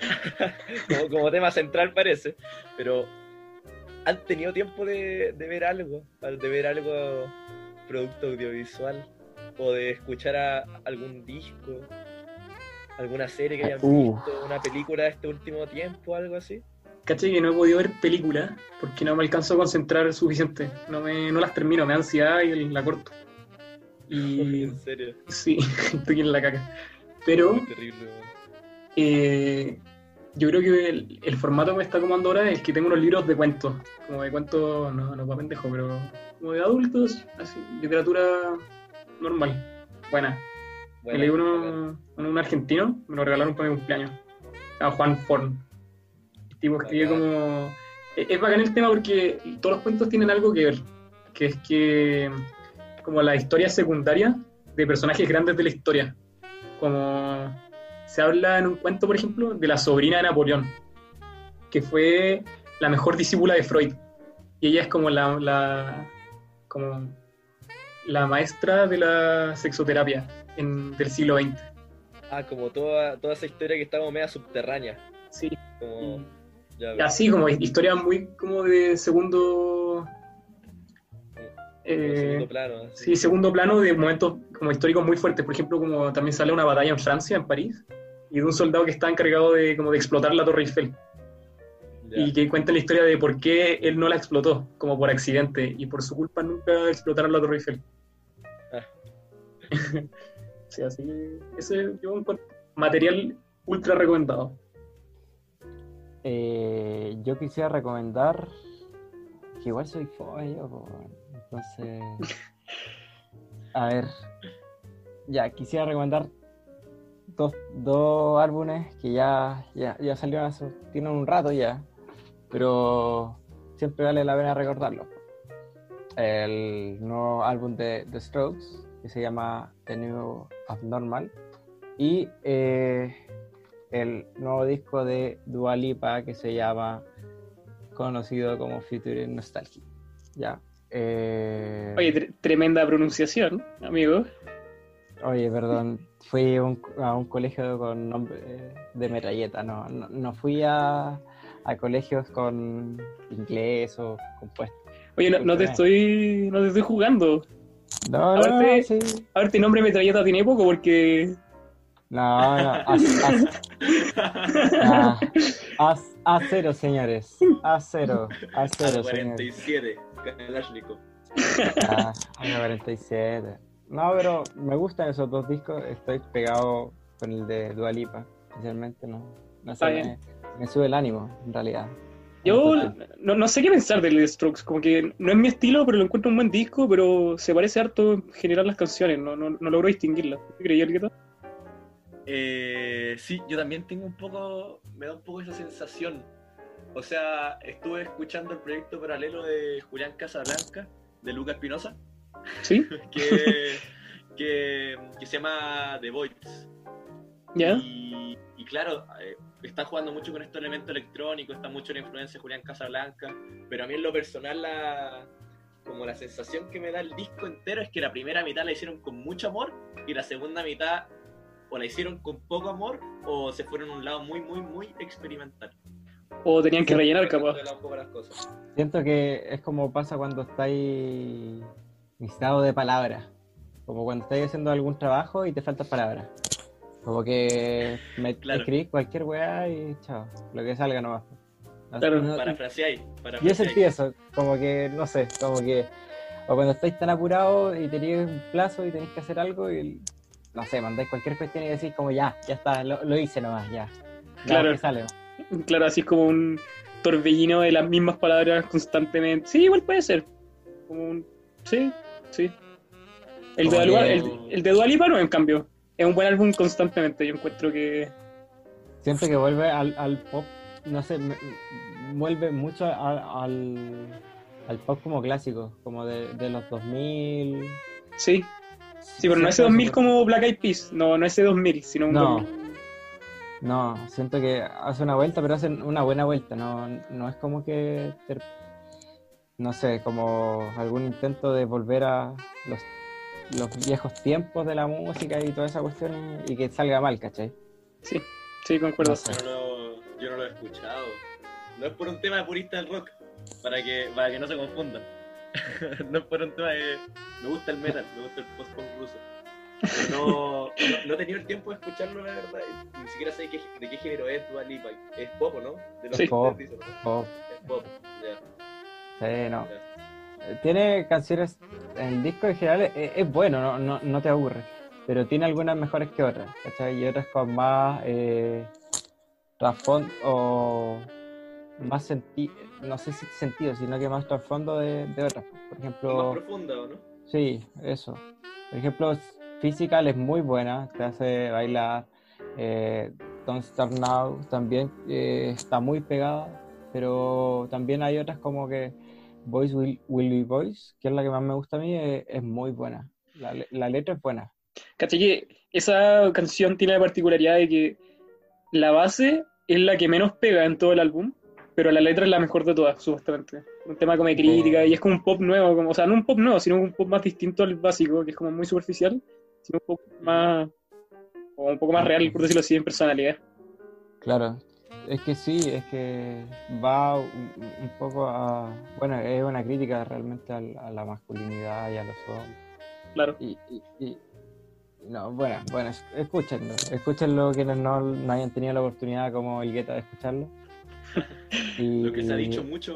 como, como tema central parece, pero ¿han tenido tiempo de, de ver algo? De ver algo producto audiovisual? ¿O de escuchar a algún disco? ¿Alguna serie que hayan Uh. visto? ¿Una película de este último tiempo? ¿Algo así? Caché que no he podido ver películas porque no me alcanzo a concentrar suficiente. No, me, no las termino, me da ansiedad y la corto. Y En serio, sí, estoy en la caca. Pero terrible. eh, yo creo que el, el formato que me está acomodando ahora es que tengo unos libros de cuentos. Como de cuentos, no, no para pendejo, pero como de adultos, así, literatura normal, buena. Me leí uno, un argentino, me lo regalaron para mi cumpleaños. Llama Juan Forn. El tipo escribe como. Es es bacán el tema porque todos los cuentos tienen algo que ver. Que es que. Como la historia secundaria de personajes grandes de la historia. Como. Se habla en un cuento, por ejemplo, de la sobrina de Napoleón. Que fue la mejor discípula de Freud. Y ella es como la. la como. La maestra de la sexoterapia en- del siglo XX. Ah, como toda, toda esa historia que está como media subterránea. Sí. Como, ya así como historia muy como de segundo eh, segundo plano. así. sí segundo plano de momentos como históricos muy fuertes por ejemplo como también sale una batalla en Francia en París y de un soldado que está encargado de como de explotar la Torre Eiffel Ya. y que cuenta la historia de por qué él no la explotó como por accidente y por su culpa nunca explotaron la Torre Eiffel. sí así que ese yo encuentro material ultra recomendado. Eh, yo quisiera recomendar que igual soy fome yo, entonces a ver ya quisiera recomendar dos, dos álbumes que ya, ya, ya salieron hace tienen un rato ya pero siempre vale la pena recordarlo el nuevo álbum de The Strokes que se llama The New Abnormal y eh, el nuevo disco de Dua Lipa que se llama conocido como Future Nostalgia. Ya. Eh, oye tre- tremenda pronunciación amigo oye, perdón, fui a un, a un colegio con nombre de metralleta, no, no, no fui a, a colegios con inglés o compuesto. Oye, no, no te estoy no te estoy jugando. No, no, Aparte- no, sí. A ver, tu nombre metralleta tiene poco porque No, no, as- as- ah, as- a cero, señores. A cero, a A cero, los señores. 47, Kalashnikov. Ah, año 47. No, pero me gustan esos dos discos. Estoy pegado con el de Dualipa, especialmente. No, no sé, me, me sube el ánimo, en realidad. Yo no, no sé qué pensar de The Strokes. Como que no es mi estilo, pero lo encuentro un buen disco, pero se parece harto en general las canciones. No, no, no logro distinguirlas. ¿Tú creías que tal? Eh, sí, yo también tengo un poco, me da un poco esa sensación. O sea, estuve escuchando el proyecto paralelo de Julián Casablanca, de Lucas Espinosa, ¿Sí? que, que, que se llama The Voids. ¿Ya? Y, y claro, eh, está jugando mucho con estos elementos electrónicos, está mucho la influencia de Julián Casablanca, pero a mí en lo personal la, como la sensación que me da el disco entero es que la primera mitad la hicieron con mucho amor y la segunda mitad o la hicieron con poco amor o se fueron a un lado muy, muy, muy experimental. O tenían que rellenar, capaz. Siento que es como pasa cuando estáis necesitado de palabras. Como cuando estáis haciendo algún trabajo y te faltan palabras. Como que me Claro. escribís cualquier weá y chao, lo que salga nomás. No- Claro. no- Parafraseáis. Yo sentí eso, como que, no sé, como que, o cuando estáis tan apurados y tenéis un plazo y tenéis que hacer algo y, no sé, mandáis cualquier cuestión y decís como ya, ya está, lo, lo hice nomás, ya. Claro. sale. Claro, así es como un torbellino de las mismas palabras constantemente. Sí, igual puede ser. Como un... Sí, sí. El de, Como Dua- que- el, el de Dua Lipa no, en cambio. Es un buen álbum constantemente. Yo encuentro que... Siento que vuelve al, al pop, no sé, me- vuelve mucho al, al, al pop como clásico, como de, de los 2000. Sí. Sí, pero no ese 2000 como Black Eyed Peas. No, no ese 2000, sino un No. 2000. No, siento que hace una vuelta, pero hace una buena vuelta, no, no es como que, no sé, como algún intento de volver a los, los viejos tiempos de la música y toda esa cuestión y, que salga mal, ¿cachai? Sí, sí, concuerdo. No sé. Yo no, lo, yo no lo he escuchado. No es por un tema de purista del rock, para que, para que no se confundan. no es por un tema de. Me gusta el metal, me gusta el post-punk ruso. Pero no, no, no he tenido el tiempo de escucharlo, la verdad. Ni siquiera sé qué- de qué género es Dua Lipa. Es pop, ¿o ¿no? De los Sí. Pop. dicen, ¿no? Pop, Es pop, ya. sí, no. ya. Tiene canciones, el disco en general es, es bueno, no, no, no te aburre, pero tiene algunas mejores que otras, ¿cachai? Y otras con más eh, trasfondo o más sentido, no sé si sentido, sino que más trasfondo de, de otras. Por Más ejemplo, profunda, ¿o no? sí, eso. Por ejemplo, Physical es muy buena, te hace bailar. Eh, Don't Start Now también eh, está muy pegada, pero también hay otras como que Boys Will, Will Be Boys, que es la que más me gusta a mí, es, es muy buena. La, le- la letra es buena. ¿Cachai que esa canción tiene la particularidad de que la base es la que menos pega en todo el álbum, pero la letra es la mejor de todas, supuestamente. Un tema como de crítica y es como un pop nuevo, como, o sea, no un pop nuevo, sino un pop más distinto al básico, que es como muy superficial, sino un poco más, o un poco más real, por decirlo así, en personalidad. Claro, es que sí, es que va un, un poco a... Bueno, es una crítica realmente al- a, la masculinidad y a los hombres. Claro. Y, y- y- no, bueno, bueno, es- escúchenlo, escúchenlo quienes no, no hayan tenido la oportunidad como el Guetta de escucharlo. Y- Lo que se ha dicho mucho,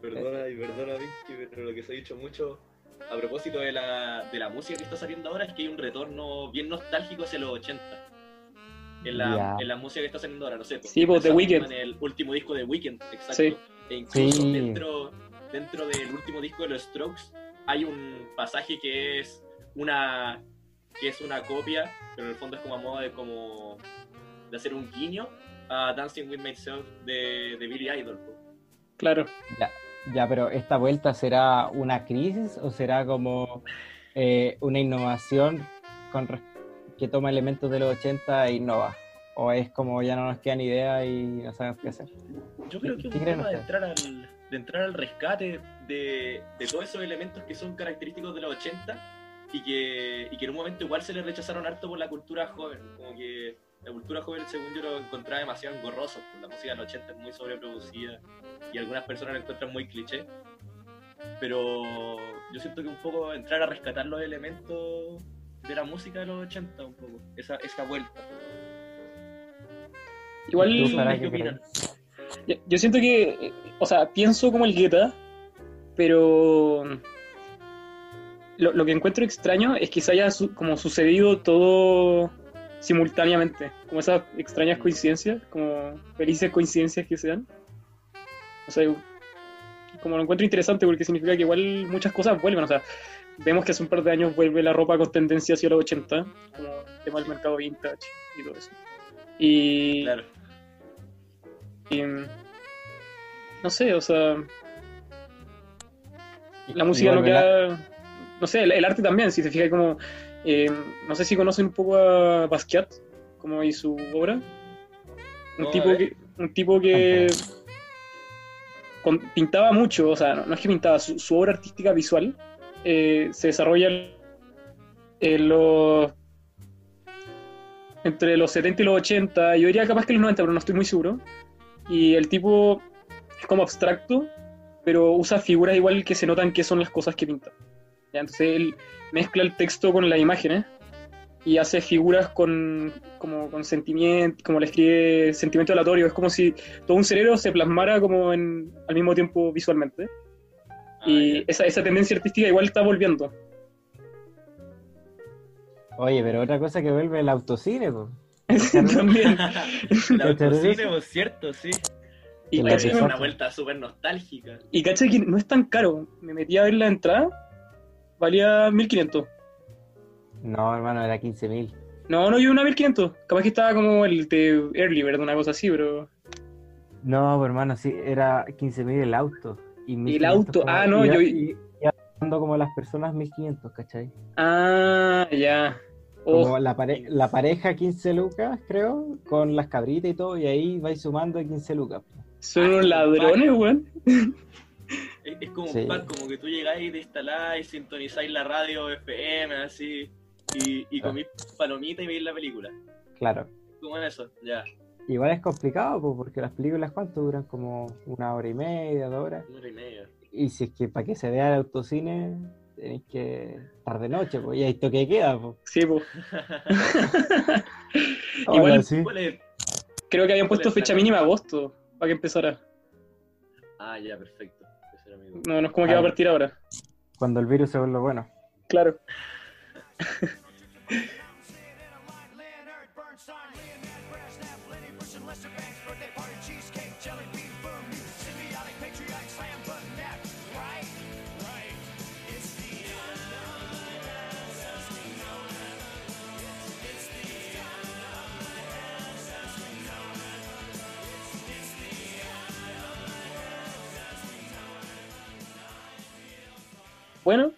perdona y perdona Vinci, pero lo que se ha dicho mucho a propósito de la, de la música que está saliendo ahora es que hay un retorno bien nostálgico hacia los 80. En la, en la música que está saliendo ahora, no sé. Sí, pues, The Weeknd. En el último disco de Weekend, exacto. Sí. E incluso Sí. dentro, dentro del último disco de los Strokes hay un pasaje que es una que es una copia, pero en el fondo es como a modo de como de hacer un guiño a Dancing with Myself de, de Billy Idol. po. Claro. Ya, ya, pero ¿esta vuelta será una crisis o será como eh, una innovación con res- que toma elementos de los 80 e innova? ¿O es como ya no nos quedan ideas y no sabemos qué hacer? Yo creo que es ¿Qué un tema de entrar al, de entrar al rescate de, de todos esos elementos que son característicos de los 80 y que, y que en un momento igual se les rechazaron harto por la cultura joven. Como que la cultura joven, según yo, lo encontraba demasiado engorroso. pues la música de los 80 es muy sobreproducida y algunas personas la encuentran muy cliché. Pero yo siento que un poco entrar a rescatar los elementos de la música de los 80, un poco, esa, esa vuelta. Igual, ¿Tú, ¿Ustedes Sara, qué opinan? Yo, yo siento que, eh, o sea, pienso como el Guetta, pero lo, lo que encuentro extraño es que se haya su- como sucedido todo simultáneamente, como esas extrañas coincidencias, como felices coincidencias que se dan. O sea, como lo encuentro interesante porque significa que igual muchas cosas vuelven, o sea, vemos que hace un par de años vuelve la ropa con tendencia hacia los 80, como el tema del mercado vintage y todo eso. Y, Claro. y, no sé, o sea, la música la- queda. No sé, el, el arte también, si te fijas, como. eh, no sé si conocen un poco a Basquiat, como y su obra. Un No, a tipo que. Un tipo que. con- pintaba mucho, o sea, no, no es que pintaba, su, su obra artística visual eh, se desarrolla en los. entre los 70 y los 80, yo diría capaz que los 90, pero no estoy muy seguro. Y el tipo es como abstracto, pero usa figuras igual que se notan que son las cosas que pinta. ¿Ya? Entonces él mezcla el texto con las imágenes y hace figuras con, como, con sentimiento, como le escribe sentimiento aleatorio. Es como si todo un cerebro se plasmara como en, al mismo tiempo visualmente. Ah, y esa, esa tendencia artística igual está volviendo. Oye, pero otra cosa que vuelve el autocine, po. También. La autocine, por cierto, sí. Y La cacha, Es Exacto. una vuelta súper nostálgica. y cacha que no es tan caro. Me metí a ver la entrada, valía 1500. No, hermano, era 15.000. No, no, yo una 1500. Capaz que estaba como el de Early Bird, una cosa así, pero. No, pues, hermano, sí, era 15.000 el auto. Y 1.500 auto, como- ah, no, iba- yo- dando como las personas 1.500, ¿cachai? Ah, ya. Oh, Como la, pare- la pareja 15 lucas, creo, con las cabritas y todo, y ahí vais sumando 15 lucas. son unos ladrones, weón. Es, es como Sí. un pack, como que tú llegáis, te instaláis, sintonizáis la radio FM, así, y, y comís palomita y veis la película. Claro. Como eso, ya, Igual es complicado, pues, porque las películas, ¿cuánto duran? Como una hora y media, dos horas. una hora y media. Y si es que para que se vea el autocine, tenéis que estar de noche, pues, y ahí toque de queda, pues. Sí, pues. Igual- sí. Creo que habían puesto ¿Cuál es la- fecha mínima agosto para que empezara. Ah, ya, perfecto. Era mi. No, no es como que va a Ah. partir ahora. Cuando el virus se vuelve bueno. Claro. Bueno,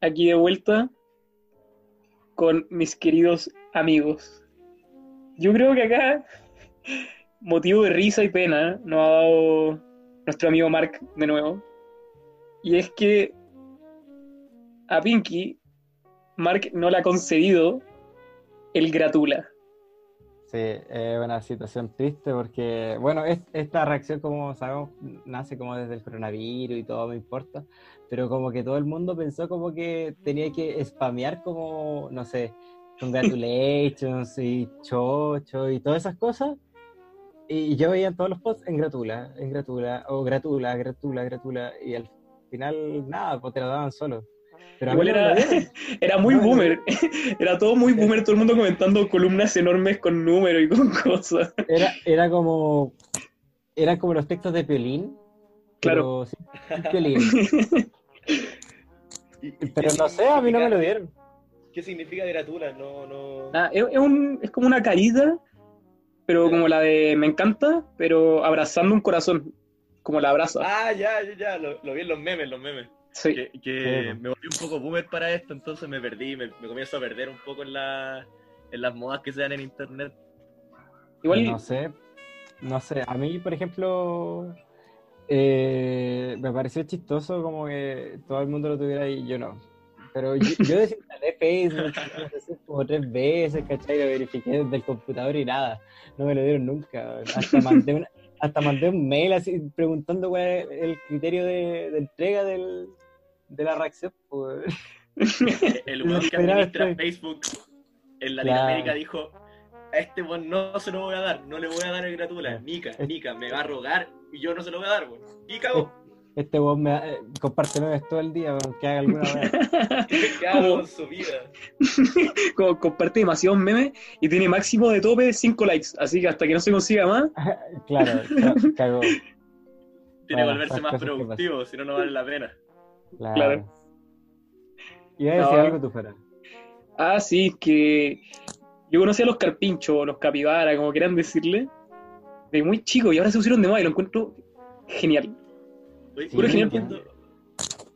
aquí de vuelta con mis queridos amigos. Yo creo que acá, motivo de risa y pena, nos ha dado nuestro amigo Mark de nuevo. Y es que a Pinky, Mark no le ha concedido el gratula. Sí, es una situación triste porque, bueno, es- esta reacción, como sabemos, nace como desde el coronavirus y todo, me importa, pero como que todo el mundo pensó como que tenía que spamear como, no sé, congratulations y chocho y todas esas cosas. Y yo veía en todos los posts en gratula, en gratula, o gratula, gratula, gratula, y al final nada, pues te lo daban solo. Pero Igual no era, era muy No, no. boomer. Era todo muy boomer, todo el mundo comentando columnas enormes con números y con cosas. Era, era como. Eran como los textos de Piolín. Claro. Pero Piolín. ¿Y- y Pero no sé, a mí no me lo dieron. ¿Qué significa gratula? No, no. Nada, es, es un- es como una carita, pero como la de me encanta, pero abrazando un corazón, como la abraza. Ah, ya, ya, ya, lo, lo vi en los memes, los memes. Sí. Que, que Sí. me volví un poco boomer para esto, entonces me perdí, me, me comienzo a perder un poco en, la, en las modas que se dan en internet. Igual, No sé. No sé. A mí, por ejemplo. eh, me pareció chistoso como que todo el mundo lo tuviera y yo no. Pero yo, yo desinstalé Facebook como tres veces, ¿cachai? Lo verifiqué desde el computador y nada. No me lo dieron nunca. Hasta mandé, una- hasta mandé un mail así preguntando cuál es el criterio de, de entrega del, de la reacción. Pues. El weón que administra estoy- Facebook en Latinoamérica Claro. dijo: A este weón no se lo voy a dar, no le voy a dar el gratula. Nica, Nica, me va a rogar y yo no se lo voy a dar, weón. Y cagó. Este weón me eh, comparte memes todo el día, weón, que haga alguna wea. ¿Qué hago con su vida? como comparte demasiados memes y tiene máximo de tope 5 likes, así que hasta que no se consiga más, Claro, ca- cagó. Tiene que volverse más productivo, si no, no vale la pena. Claro. Claro. Iba a decir No. algo tú fuera. Ah, sí, que yo conocía a los carpinchos, los capibara, como quieran decirle, de muy chico y ahora se pusieron de moda y lo encuentro genial. Oye, Sí, yo, no genial. entiendo,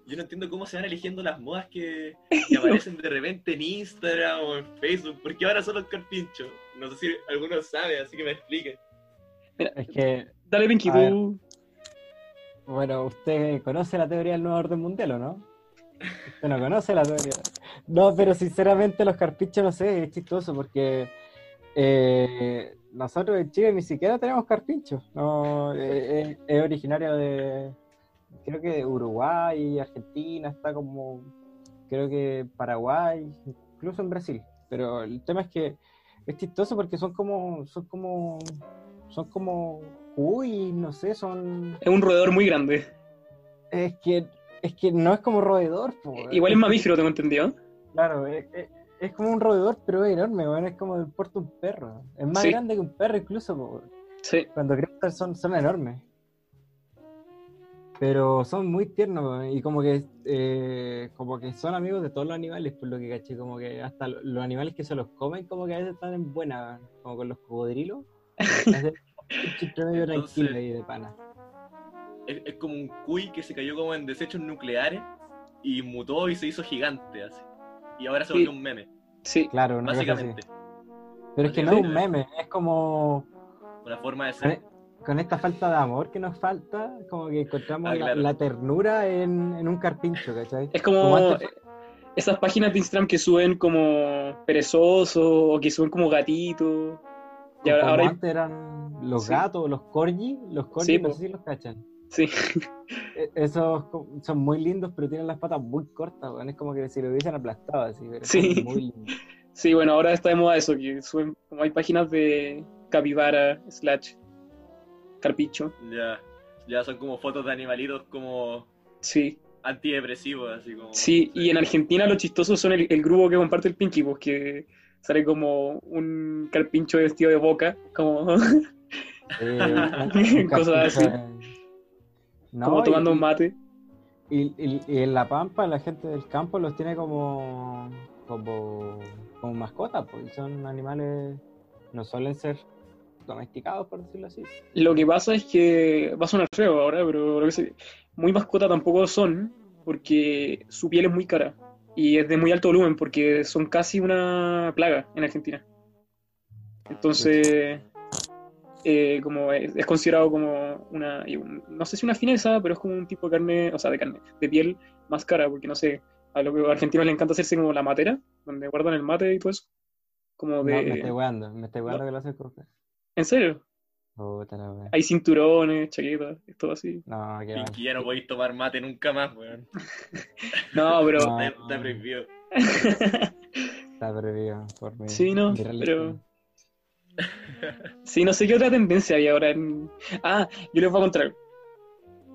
yo no entiendo cómo se van eligiendo las modas que, que aparecen de repente en Instagram o en Facebook, porque ahora son los carpinchos. No sé si alguno sabe, así que me expliquen. Es que, Dale, Pinky, tú. Bueno, usted conoce la teoría del nuevo orden mundial, ¿o no? Usted no conoce la teoría. No, pero sinceramente los carpinchos, no sé, es chistoso porque eh, nosotros en Chile ni siquiera tenemos carpinchos. No, eh, eh, es originario de, creo que de Uruguay, Argentina, está como, creo que Paraguay, incluso en Brasil. Pero el tema es que es chistoso porque son como, son como, son como, uy, no sé, son, Es un roedor muy grande. es que, es que no es como roedor, po, Igual es mamífero, tengo entendido. Claro, es, es- es como un roedor, pero es enorme, weón, es como del porte de un perro. Es más Sí. grande que un perro incluso, po. Sí. cuando crecen son, son enormes. Pero son muy tiernos, y como que eh, como que son amigos de todos los animales, por lo que caché, como que hasta lo- los animales que se los comen, como que a veces están en buena, como con los cocodrilos. Es entre medio Entonces- tranquilo y de pana. Es, es como un cuy que se cayó como en desechos nucleares y mutó y se hizo gigante así. Y ahora se Sí. volvió un meme, Sí. Claro, una cosa así. básicamente. Pero es que no es un meme, es como Una forma de con, ser. e- con esta falta de amor que nos falta, como que encontramos Ah, la, claro. la ternura en, en un carpincho, ¿cachai? Es como Como antes- esas páginas de Instagram que suben como perezosos o que suben como gatitos. Y ahora, como ahora hay- antes eran los Sí. gatos, los corgi, los corgi, Sí, no sé si los cachan. Sí. E- Esos son muy lindos, pero tienen las patas muy cortas. Es como que si lo hubiesen aplastado así, pero Sí. son muy lindos. Sí, bueno, ahora está de moda eso, que suben, como hay páginas de capibara, slash, carpicho. Ya, ya son como fotos de animalitos como Sí, antidepresivos, así como. sí, y en Argentina lo chistoso son el, el grupo que comparte el Pinky, pues que sale como un carpincho vestido de boca, como, Eh, Cosas así. No, como y- tomando un mate. Y, y- y en La Pampa la gente del campo los tiene como como, como mascotas, porque son animales, no suelen ser domesticados, por decirlo así. Lo que pasa es que va a sonar feo ahora, pero lo que sé, muy mascota tampoco son, porque su piel es muy cara y es de muy alto volumen porque son casi una plaga en Argentina. Entonces, eh, como es, es considerado como una, no sé si una fineza, pero es como un tipo de carne, o sea, de carne, de piel más cara, porque no sé, a los argentinos les encanta hacerse como la matera, donde guardan el mate y todo eso. Como No, de... me estoy weando, me estoy weando que lo haces con ¿En serio? Puta la wea. Hay cinturones, chaquetas, es todo así. No, qué mal. Pinky, ya no podéis tomar mate nunca más, weón. No, pero... No. Está, está prohibido. Está prohibido por mi, Sí, no, religión. Sí, no sé qué otra tendencia hay ahora. en- Ah, yo les voy a contar.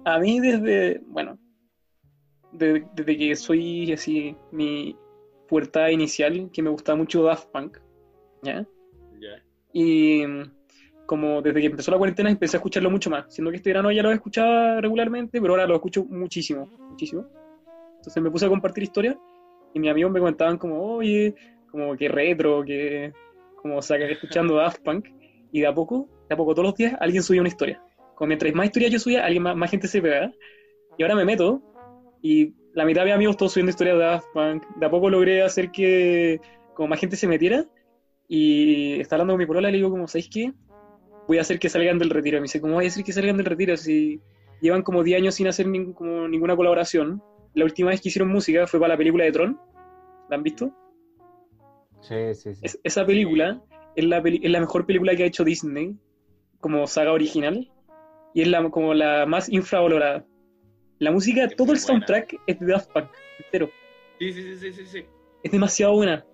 A mí desde, bueno, de- desde que soy así, mi puerta inicial, que me gustaba mucho Daft Punk, ¿ya? Ya. Y como desde que empezó la cuarentena empecé a escucharlo mucho más, siendo que este verano ya lo escuchaba regularmente, pero ahora lo escucho muchísimo, muchísimo. Entonces me puse a compartir historias y mis amigos me comentaban como, oye, como que retro, que como saca escuchando Daft Punk, y de a poco, de a poco todos los días alguien subía una historia. Como mientras más historias yo subía, alguien más, más gente se pegaba. Y ahora me meto y la mitad de mis amigos todos subiendo historias de Daft Punk. De a poco logré hacer que como más gente se metiera y está hablando con mi polola le digo como, ¿sabéis qué? Voy a hacer que salgan del retiro. Y me dice, ¿cómo voy a hacer que salgan del retiro si llevan como 10 años sin hacer nin- como ninguna colaboración? La última vez que hicieron música fue para la película de Tron. ¿La han visto? Sí, sí, sí. Es- esa película es la, peli- es la mejor película que ha hecho Disney como saga original y es la, como la más infravalorada. La música, Es todo el soundtrack es de Daft Punk, entero. Sí, sí, sí, sí, sí. Es demasiado buena.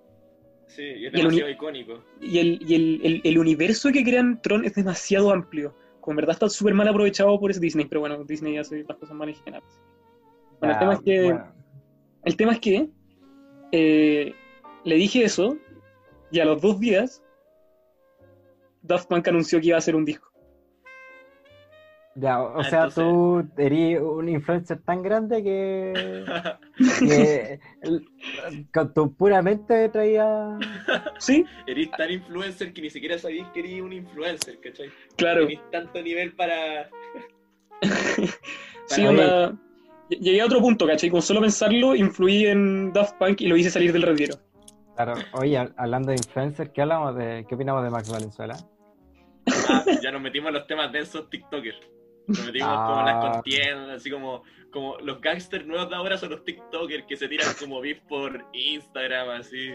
Sí, y es Y el demasiado icónico. Y, el, y el, el- el universo que crean Tron es demasiado amplio. Como en verdad está súper mal aprovechado por ese Disney, pero bueno, Disney hace las cosas mal en general. Bueno, el tema es que, bueno, el tema es que eh, le dije eso y a los dos días Daft Punk anunció que iba a hacer un disco. Ya, o, sea, entonces- tú eres un influencer tan grande que, con tu pura mente traía... ¿Sí? Eres tan influencer que ni siquiera sabías que eres un influencer, ¿cachai? Claro. Tenés tanto nivel para. Sí, Para- Llegué a otro punto, ¿cachai? Con solo pensarlo, influí en Daft Punk y lo hice salir del retiro. Claro, oye, hab- hablando de influencer, ¿qué hablamos de, qué opinamos de Max Valenzuela? Ah, ya nos metimos en los temas densos TikTokers. Nos metimos como en las Ah. contiendas, así como, como los gangsters nuevos de ahora son los TikTokers que se tiran como beef por Instagram, así.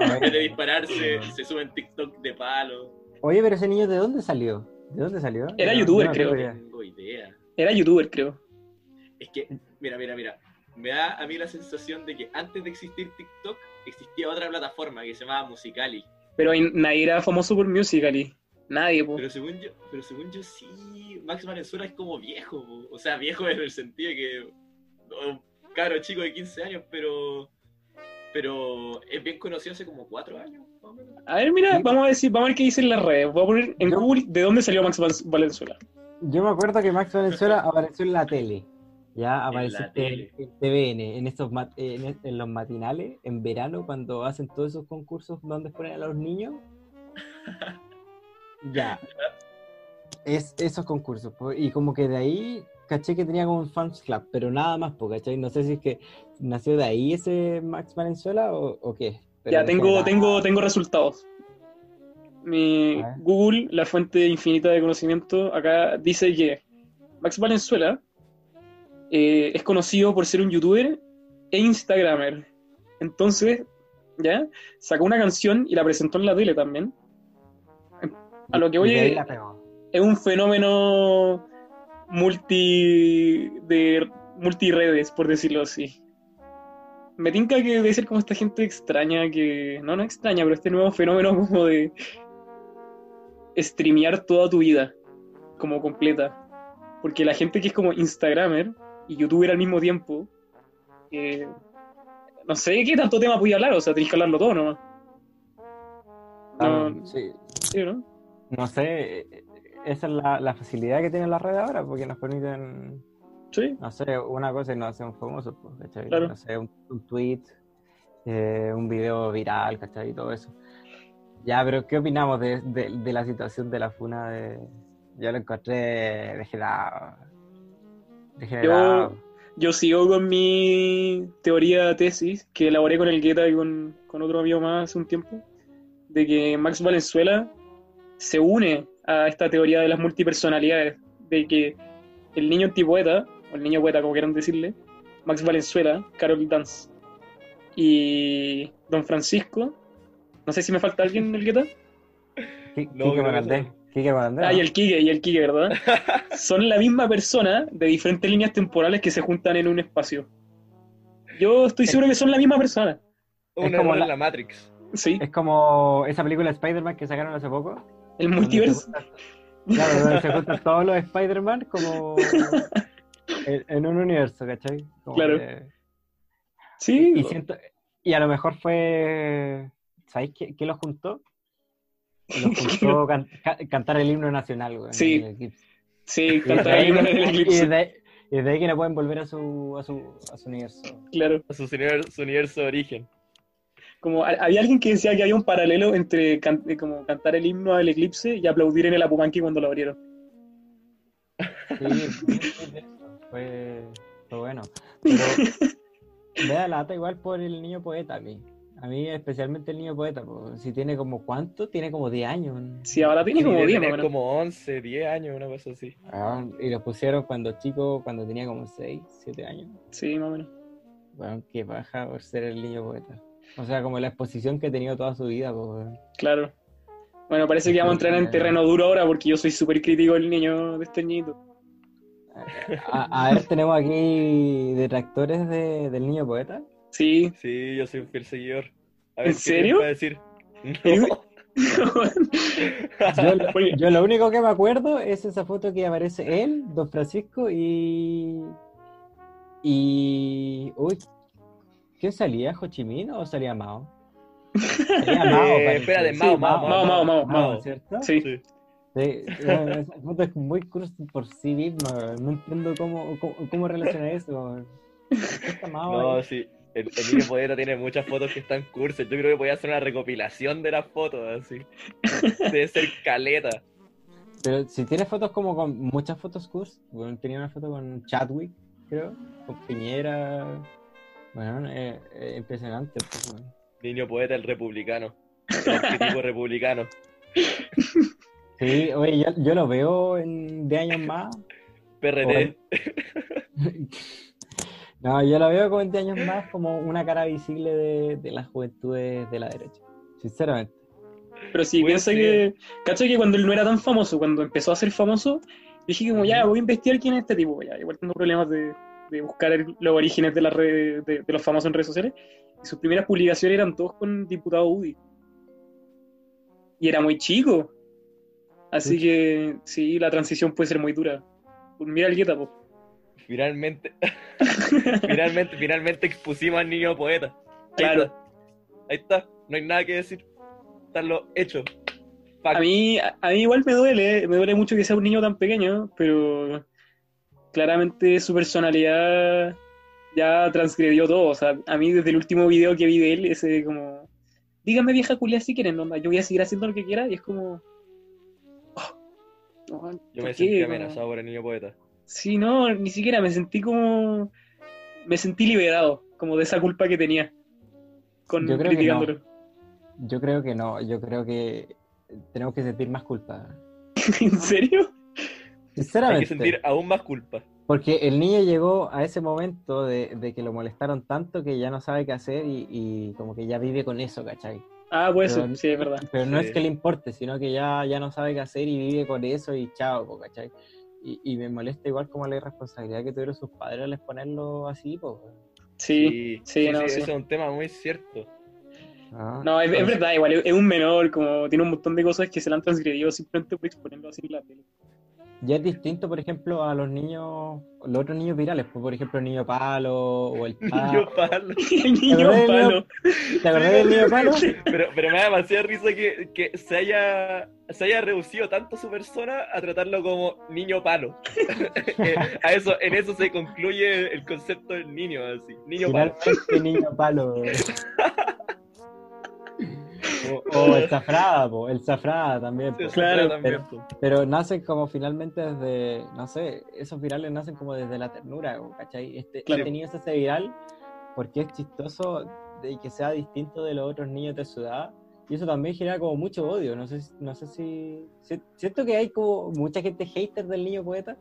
En vez de dispararse, se suben TikTok de palo. Oye, pero ese niño, ¿de dónde salió? ¿De dónde salió? Era no- youtuber, no creo. No tengo idea. Era youtuber, creo. Es que, mira, mira, mira. Me da a mí la sensación de que antes de existir TikTok, existía otra plataforma que se llamaba Musicali. Pero nadie era famoso por Musical.ly. Nadie, po. Pero según yo, pero según yo sí, Max Valenzuela es como viejo, po. o sea, viejo en el sentido de que oh, caro chico de 15 años, pero pero es bien conocido hace como 4 años, más o menos. A ver, mira, vamos a decir, vamos a ver qué dicen las redes. Voy a poner en Google de dónde salió Max Val- Valenzuela. Yo me acuerdo que Max Valenzuela apareció en la tele. Ya apareció la en, tele. en TVN, en, estos en, en los matinales, en verano, cuando hacen todos esos concursos donde ponen a los niños. ya. Es esos concursos. Y como que de ahí caché que tenía como un fans club, pero nada más, ¿cachai? No sé si es que nació de ahí ese Max Valenzuela o, o qué. Pero ya, en tengo, tengo, tengo resultados. Mi. Google, la fuente infinita de conocimiento, acá dice que Max Valenzuela eh, es conocido por ser un youtuber e instagramer. Entonces, ¿ya? Sacó una canción y la presentó en la tele también. A lo que voy es- es un fenómeno multi de multiredes, por decirlo así. Me tinca que debe ser como esta gente extraña que. No, no extraña, pero este nuevo fenómeno como de streamear toda tu vida. Como completa. Porque la gente que es como Instagramer y youtuber al mismo tiempo. eh, no sé qué tanto tema podía hablar, o sea, tenés que hablarlo todo nomás. Ah, No, sí, sí, ¿no? No sé, eh, esa es la, la facilidad que tienen las redes ahora, porque nos permiten, Sí. no sé, una cosa y nos hacemos famosos, pues, ¿cachai? Claro. No sé, un, un tweet, eh, un video viral, ¿cachai? Y todo eso. Ya, pero ¿qué opinamos de, de- de la situación de la funa de... Yo lo encontré degenerado. Degenerado. yo sigo con mi teoría tesis que elaboré con el Guetta y con, con otro amigo más hace un tiempo, de que Max Valenzuela se une a esta teoría de las multipersonalidades, de que el niño antipoeta, o el niño poeta como quieran decirle, Max Valenzuela, Carol Dance y Don Francisco, no sé si me falta alguien en el Guetta, Qui- No. Quique Morandé. ah, y el Quique, y el Quique, ¿verdad? Son la misma persona de diferentes líneas temporales que se juntan en un espacio. Yo estoy seguro que son la misma persona. Es como la- la Matrix. Sí, Es como esa película de Spider-Man que sacaron hace poco. El multiverso. Claro, donde se juntan todos los Spider-Man como en, en un universo, ¿cachai? Como Claro. que- Sí, y, siento, y a lo mejor fue. ¿Sabéis qué, qué los juntó? Los juntó can- ca- cantar el himno nacional, güey. Sí. el eclipse. sí, Y canta de ahí- el himno en el y eclipse. de ahí- y de ahí que no pueden volver a su, a su, a su universo. Claro. A su universo, su universo de origen. Como ha- había alguien que decía que había un paralelo entre can- eh, como cantar el himno al eclipse y aplaudir en el Apumanqui cuando lo abrieron. Sí, fue, fue bueno. Pero me da lata igual por el niño poeta a mí. A mí especialmente el niño poeta, pues, si tiene como cuánto, tiene como 10 años. Sí, ahora tiene Sí, como debe 10 más o tener menos. como 11, 10 años, una cosa así. Ah, y lo pusieron cuando chico, cuando tenía como 6, 7 años. Sí, más o menos. Bueno, qué baja por ser el niño poeta. O sea, como la exposición que ha tenido toda su vida, pues. Claro. Bueno, parece que vamos a entrar en terreno duro ahora porque yo soy súper crítico del niño, de este niñito. A, a ver, tenemos aquí detractores de, del niño poeta. Sí. Sí, yo soy un fiel seguidor. A ¿En ¿qué serio? para decir? ¿En- No. Yo, lo- yo lo único que me acuerdo es esa foto que aparece él, Don Francisco y. Y. Uy. ¿Quién salía? ¿Ho Chi Minh o salía Mao? Salía Mao, Eh, espérate, Sí, Mao, Mao, Mao, Mao, Mao, Mao. ¿cierto? Sí. Sí. Esa foto es muy cursi por sí misma. No entiendo cómo, cómo, cómo relaciona eso. Está Mao No, ahí. sí. El, el niño poeta tiene muchas fotos que están cursos. Yo creo que podía hacer una recopilación de las fotos, así. Debe ser caleta. Pero si tiene fotos como con muchas fotos bueno, tenía una foto con Chadwick, creo, con Piñera. Bueno, eh, eh, impresionante. pues, bueno. Niño poeta, el republicano. El arquetipo republicano. Sí, oye, yo, yo lo veo en de años más. PRT. No, yo lo veo como en de años más como una cara visible de, de las juventudes de la derecha. Sinceramente. Pero sí, piensa ser. que. ¿Cachai que cuando él no era tan famoso, cuando empezó a ser famoso, dije como ya, voy a investigar quién es este tipo. Ya, igual tengo problemas de, de buscar el- los orígenes de, las redes, de, de los famosos en redes sociales. Y sus primeras publicaciones eran todos con diputado UDI. Y era muy chico. Así que sí, la transición puede ser muy dura. Pues Mira el gueta. Finalmente, finalmente, finalmente expusimos al niño poeta. Ahí Claro. está. Ahí está. No hay nada que decir. Están los hechos. Fact. A mí, a mí igual me duele, me duele mucho que sea un niño tan pequeño, pero claramente su personalidad ya transgredió todo. O sea, a mí desde el último video que vi de él, ese como, dígame vieja culia si quieren, onda, yo voy a seguir haciendo lo que quiera, y es como... oh, no, Yo ¿por me qué? sentí amenazado por el niño poeta. Sí, no, ni siquiera me sentí como... Me sentí liberado, como de esa culpa que tenía con Yo creo que criticándolo. Yo creo que no, yo creo que tenemos que sentir más culpa. ¿En serio? Sinceramente. Hay que sentir aún más culpa. Porque el niño llegó a ese momento de, de que lo molestaron tanto que ya no sabe qué hacer y, y como que ya vive con eso, ¿cachai? Ah, puede Pero- sí, es verdad. Pero no Sí. es que le importe, sino que ya, ya no sabe qué hacer y vive con eso y chao, ¿cachai? Y, y me molesta igual como la irresponsabilidad que tuvieron sus padres al exponerlo así, pues. Sí, sí, no, sí. Ese es un tema muy cierto. No, es, es verdad, igual, es, es un menor, como tiene un montón de cosas que se le han transgredido simplemente por exponerlo así en la tele. Ya es distinto, por ejemplo, a los niños, los otros niños virales, pues, por ejemplo, el niño palo o el Niño palo. palo. El niño verdad, palo. ¿Te acordás del niño palo? Pero, pero me da demasiada risa que, que se, haya, se haya reducido tanto su persona a tratarlo como niño palo. Eh, a eso, en eso se concluye el concepto del niño, así. Niño palo. Niño palo. O, o el zafrada, po, el zafrada también. po. Claro, también. pero- Pero nacen como finalmente desde, no sé, esos virales nacen como desde la ternura, ¿cachai? Este, Claro. este niño se hace viral porque es chistoso de que sea distinto de los otros niños de su edad. Y eso también genera como mucho odio. No sé, no sé si, si- Siento que hay como mucha gente hater del niño poeta.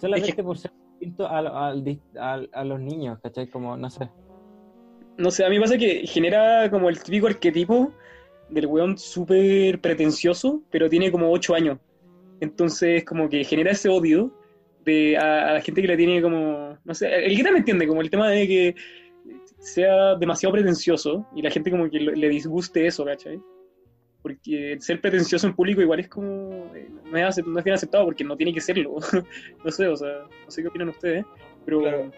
Solamente por ser distinto al dis- al- a los niños, ¿cachai? Como, no sé. No sé, a mí pasa que genera como el típico arquetipo del weón súper pretencioso, pero tiene como 8 años. Entonces, como que genera ese odio de a, la gente que le tiene como. No sé, el que me entiende, como el tema de que sea demasiado pretencioso y la gente como que le disguste eso, ¿cachai? Porque ser pretencioso en público igual es como. eh, No es, no bien aceptado porque no tiene que serlo. no sé, o sea, no sé qué opinan ustedes, pero. Claro.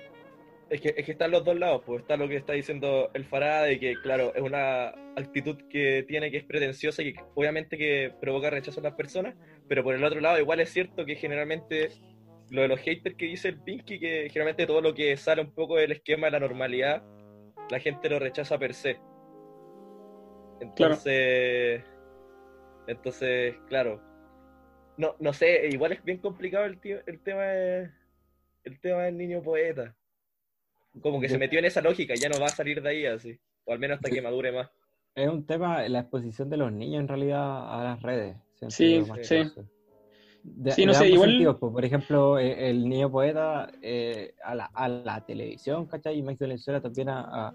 Es que, es que están los dos lados, pues está lo que está diciendo el Farah de que, claro, es una actitud que tiene que es pretenciosa y que obviamente que provoca rechazo en las personas, pero por el otro lado igual es cierto que generalmente lo de los haters que dice el Pinky, que generalmente todo lo que sale un poco del esquema de la normalidad, la gente lo rechaza per se. Entonces, entonces, claro, no, no sé, igual es bien complicado el, tío- el tema de- el tema del niño poeta. Como que se metió en esa lógica, ya no va a salir de ahí así. O al menos hasta que madure más. Es un tema, la exposición de los niños en realidad a las redes. Sí, sí. De- Sí, no sé, igual- sentidos, pues, por ejemplo, eh, el niño poeta eh, a, la, a la televisión, ¿cachai? Y Max Valenzuela también a, a-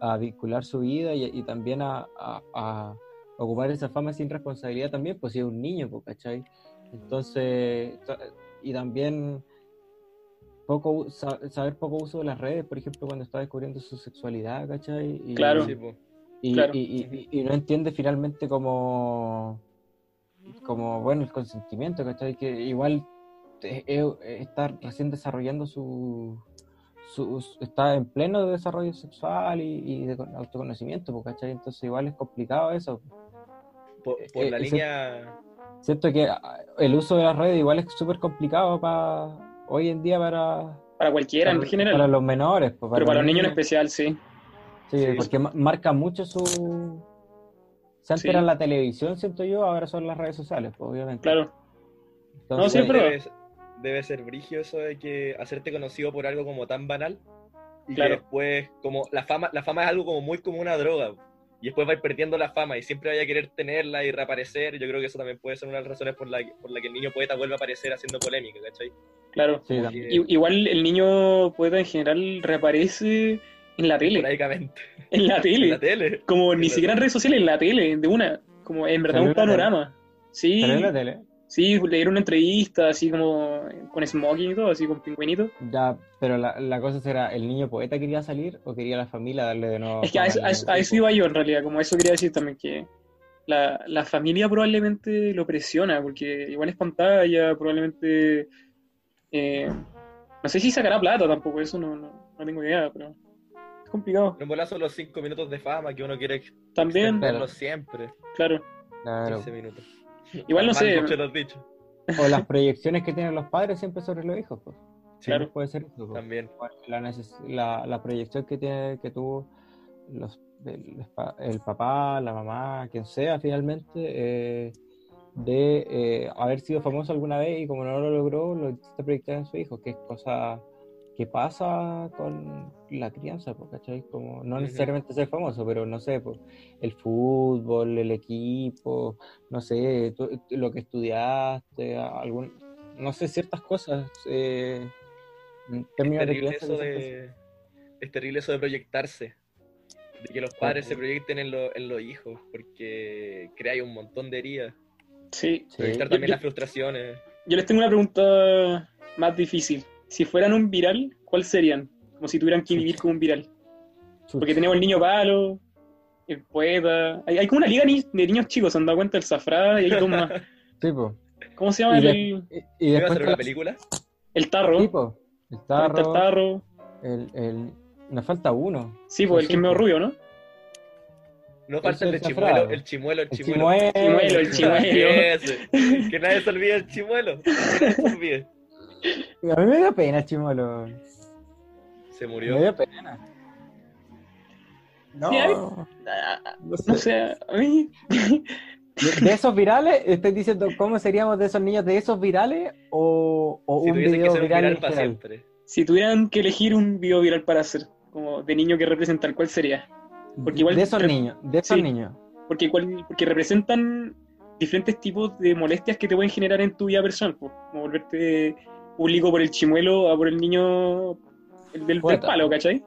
a vincular su vida y, y también a, a- a ocupar esa fama sin responsabilidad también, pues si es un niño, pues, ¿cachai? Entonces, to- y también poco saber poco uso de las redes, por ejemplo, cuando está descubriendo su sexualidad, ¿cachai? Y, Claro. Y, Claro. y- y- y no entiende finalmente como, como bueno, el consentimiento, ¿cachai? Que igual eh, eh, está recién desarrollando su, su- su- está en pleno desarrollo sexual y, y de con- autoconocimiento, pues, ¿cachai? Entonces igual es complicado eso. Por, por Eh, la línea. Siento que ah, el uso de las redes igual es súper complicado para hoy en día para, Para cualquiera en para, general. para los menores. pues, pero para los niños en especial, sí. Sí, Sí. porque ma- marca mucho su... Se antes Sí. era la televisión, siento yo, ahora son las redes sociales, pues, obviamente. Claro. Entonces, No, pero- debe, debe ser brigio eso de que hacerte conocido por algo como tan banal. Y Claro. que después, como la fama, la fama es algo como muy como una droga. Y después vais perdiendo la fama y siempre vaya a querer tenerla y reaparecer. Yo creo que eso también puede ser una de las razones por la, que- por la que el niño poeta vuelve a aparecer haciendo polémica, ¿cachai? Claro. Sí, que- Igual el niño poeta en general reaparece en la tele. esporádicamente. En la En tele. la tele. Como En ni la siquiera en redes sociales, en la tele, de una. Como en verdad un en panorama. Sí, Salió en la tele. Sí, le dieron una entrevista así como con smoking y todo, así con pingüinito. Ya, pero la, la cosa será, ¿el niño poeta quería salir o quería la familia darle de nuevo? Es que a eso, a eso- niño? a eso iba yo en realidad, como eso quería decir también que la, la familia probablemente lo presiona, porque igual es pantalla, probablemente eh, no sé si sacará plata tampoco, eso no, no, no tengo idea, pero es complicado. En bolazo los cinco minutos de fama que uno quiere También, siempre. claro. Claro. 15 minutos. Igual no Mal sé, mucho los dichos. O las proyecciones que tienen los padres siempre sobre los hijos, pues. Sí, Claro. Puede ser eso, pues. También. la, neces- la, la proyección que tiene que tuvo los, el, el papá, la mamá, quien sea finalmente, eh, de eh, haber sido famoso alguna vez y como no lo logró, lo intenta proyectar en su hijo, que es cosa que pasa con la crianza, ¿cachai? Como no necesariamente ser famoso, pero no sé, pues, el fútbol, el equipo, no sé, tú- lo que estudiaste, algún, no sé, ciertas cosas. Eh, en Es términos terrible, crianza eso de, es terrible eso de proyectarse. De que los padres se proyecten en, lo- en los hijos, porque crea un montón de heridas. sí. Proyectar también yo- las frustraciones. Yo les tengo una pregunta más difícil. Si fueran un viral, ¿cuál serían? Como si tuvieran que vivir como un viral. Porque tenemos el niño palo, el poeta. Hay, hay como una liga ni- de niños chicos, ¿se han dado cuenta? El Zafrá y hay dos más. Sí, po. ¿Cómo se llama Y, de- el, y- y ¿Iba a después hacer una la- película? el tarro? Sí, po. El está tarro, el tarro. el, el- nos falta uno. Sí, pues el que es medio rubio, ¿no? No falta el de chimuelo, el chimuelo, el El chimuelo. chimuelo. Chimuelo, el chimuelo. Que nadie se olvide el chimuelo. Que nadie se olvide. A mí me dio pena, Chimuelo. Se Me murió. dio pena. No, no sé. No sé, a mí. ¿De, esos virales? ¿Estoy diciendo cómo seríamos de esos niños de esos virales o, o Si un que video ser viral para general? siempre. Si tuvieran que elegir un video viral para hacer, como de niño que representar, ¿cuál sería? Porque igual- de esos niños, de esos Sí. niños. Porque, cual- porque representan diferentes tipos de molestias que te pueden generar en tu vida personal. Como volverte público por el chimuelo a por el niño el del, del palo, ¿cachai?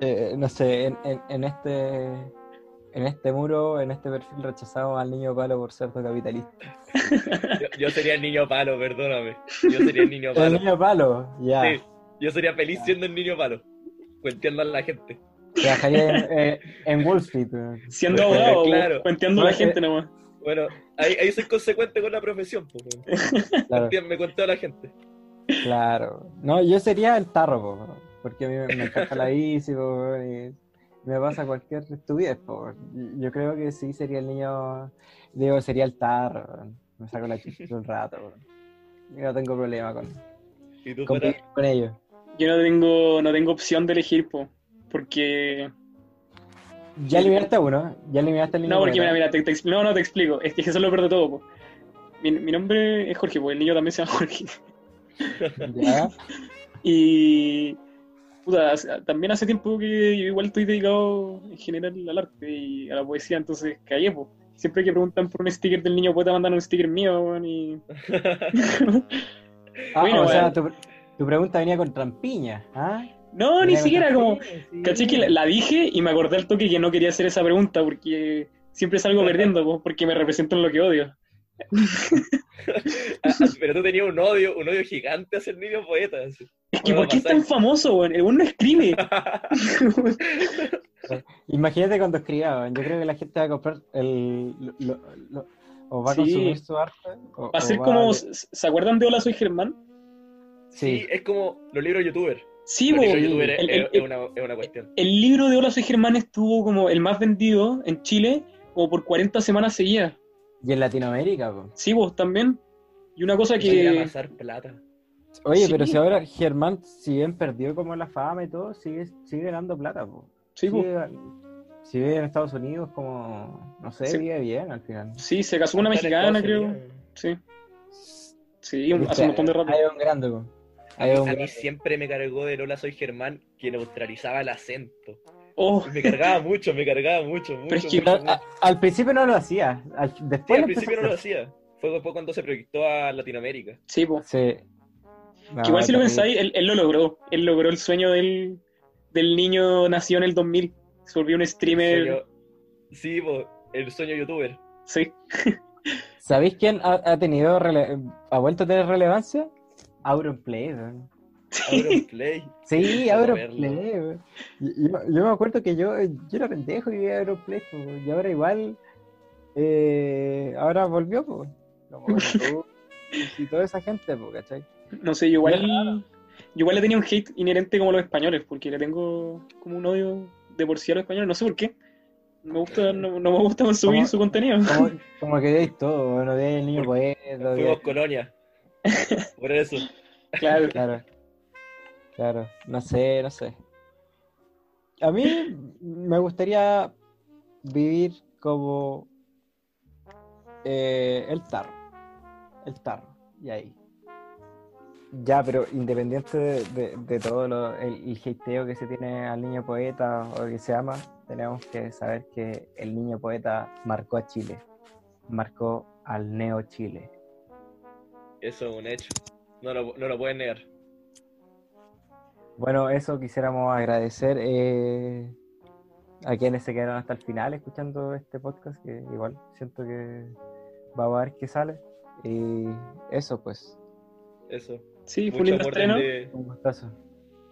Eh, no sé, en, en- en este en este muro, en este perfil rechazamos al niño palo por cerdo capitalista. Yo, yo sería el niño palo, perdóname. Yo sería el niño El palo. niño palo, ya. Sí, yo sería feliz siendo el niño palo. Cuenteando a la gente. Trabajaría en, eh, en Wall Street. Siendo Bueno, abogado, claro. cuenteando a la gente nomás. Bueno, ahí, ahí soy consecuente con la profesión. po, weón. Claro, Me a la gente. claro. No, yo sería el tarro, po, porque a mí me, encanta la bici, po, y me pasa cualquier estupidez. po. Yo creo que sí sería el niño, digo, sería el tarro. Me saco la chucha un rato. po. Yo no tengo problema con, ¿Y tú, con, Pata? con ellos. Yo no tengo, no tengo opción de elegir, po, porque... Ya eliminaste a uno, ya eliminaste al niño. No, porque poeta. mira, mira, te, te no, no te explico. Es que eso es lo peor de todo, po. Mi, mi nombre es Jorge, pues el niño también se llama Jorge. Ya. Y puta, también hace tiempo que yo igual estoy dedicado en general al arte y a la poesía, entonces callé, po. Siempre que preguntan por un sticker del niño poeta mandan un sticker mío, weón, y... Ah, Bueno, o sea, bueno. tu, tu pregunta venía con trampiña, ¿ah? No, ni siquiera como... sí. Caché que la, la dije y me acordé al toque que no quería hacer esa pregunta porque siempre salgo perdiendo, po, porque me representan lo que odio. Ah, Pero tú tenías un odio, un odio gigante hacia el niño poeta. así. Es que ¿por qué es tan famoso, weón? El weón no escribe. Imagínate cuando escriba, weón. yo creo que la gente va a comprar el... lo- lo- lo- o va a Sí. consumir su arte. O, Va a ser va como... a- ¿Se acuerdan de Hola, soy Germán? Sí, Sí, es como los libros youtubers. Sí, es, El- el- es- una, es una cuestión. El libro de Hola, soy Germán estuvo como el más vendido en Chile como por 40 semanas seguidas. y en Latinoamérica, po. Sí, vos también. Y una cosa Hay que amasar plata. Oye, Sí. pero si ahora Germán, si bien perdió como la fama y todo, sigue, sigue ganando plata, po. Sí. Sigue- si vive en Estados Unidos, como, no sé, Sí. vive bien al final. Sí, se casó con una mexicana, creo. Sí. Sí, un- hace un montón de rato. Es un grande. A mí, siempre me cargó de Lola Soy Germán que neutralizaba el acento. Oh, Me cargaba mucho, me cargaba mucho, mucho. Pero es que- mucho, Pero, mucho. a- al principio no lo hacía, al- Sí, después al principio no lo hacía. Fue después cuando se proyectó a Latinoamérica. sí. No, Que igual si lo pensáis, él, él lo logró. Él logró el sueño del, del niño nacido en el 2000. Se volvió un streamer. Sueño- Sí, po, el sueño youtuber. Sí. ¿Sabéis quién ha, ha tenido rele- ha vuelto a tener relevancia? Auronplay, weón. Auronplay. Sí, Auronplay, weón. Yo, yo me acuerdo que yo, yo era pendejo y veía Auronplay, y ahora igual, eh, ahora volvió, pues. Y, toda esa gente, pues, ¿cachai? No sé, yo igual. Yo igual le tenía un hate inherente como los españoles, porque le tengo como un odio de por sí a los españoles. No sé por qué. Me gusta, no, no me gusta consumir su contenido. Como, como que veis todo, no veis el niño poeta, Fuimos colonia. Por eso. Claro. Claro. Claro. No sé, no sé. A mí me gustaría vivir como eh, el tarro. El tarro. Y ahí. Ya, pero independiente de, de- de todo lo, el, el hateo que se tiene al niño poeta o que se ama, tenemos que saber que el niño poeta marcó a Chile. Marcó al Neo Chile. Eso es un hecho. No lo, no lo pueden negar. Bueno, eso quisiéramos agradecer eh, a quienes se quedaron hasta el final escuchando este podcast, que igual siento que va a ver qué sale. Y eso, pues, Eso. Sí, fue un desde, un gustazo.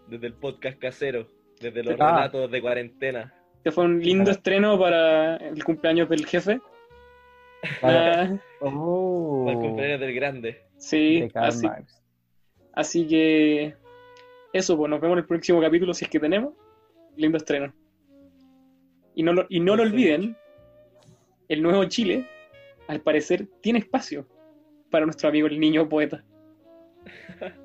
desde el podcast casero. Desde los Ah. relatos de cuarentena. Este fue un lindo estreno para el cumpleaños del jefe. Para- Ah, Oh, Para el cumpleaños del grande. Sí, de Karl así, Marx. así que eso, pues nos vemos en el próximo capítulo si es que tenemos. Lindo estreno. Y no lo, y no lo olviden, el nuevo Chile, al parecer, tiene espacio para nuestro amigo el niño poeta.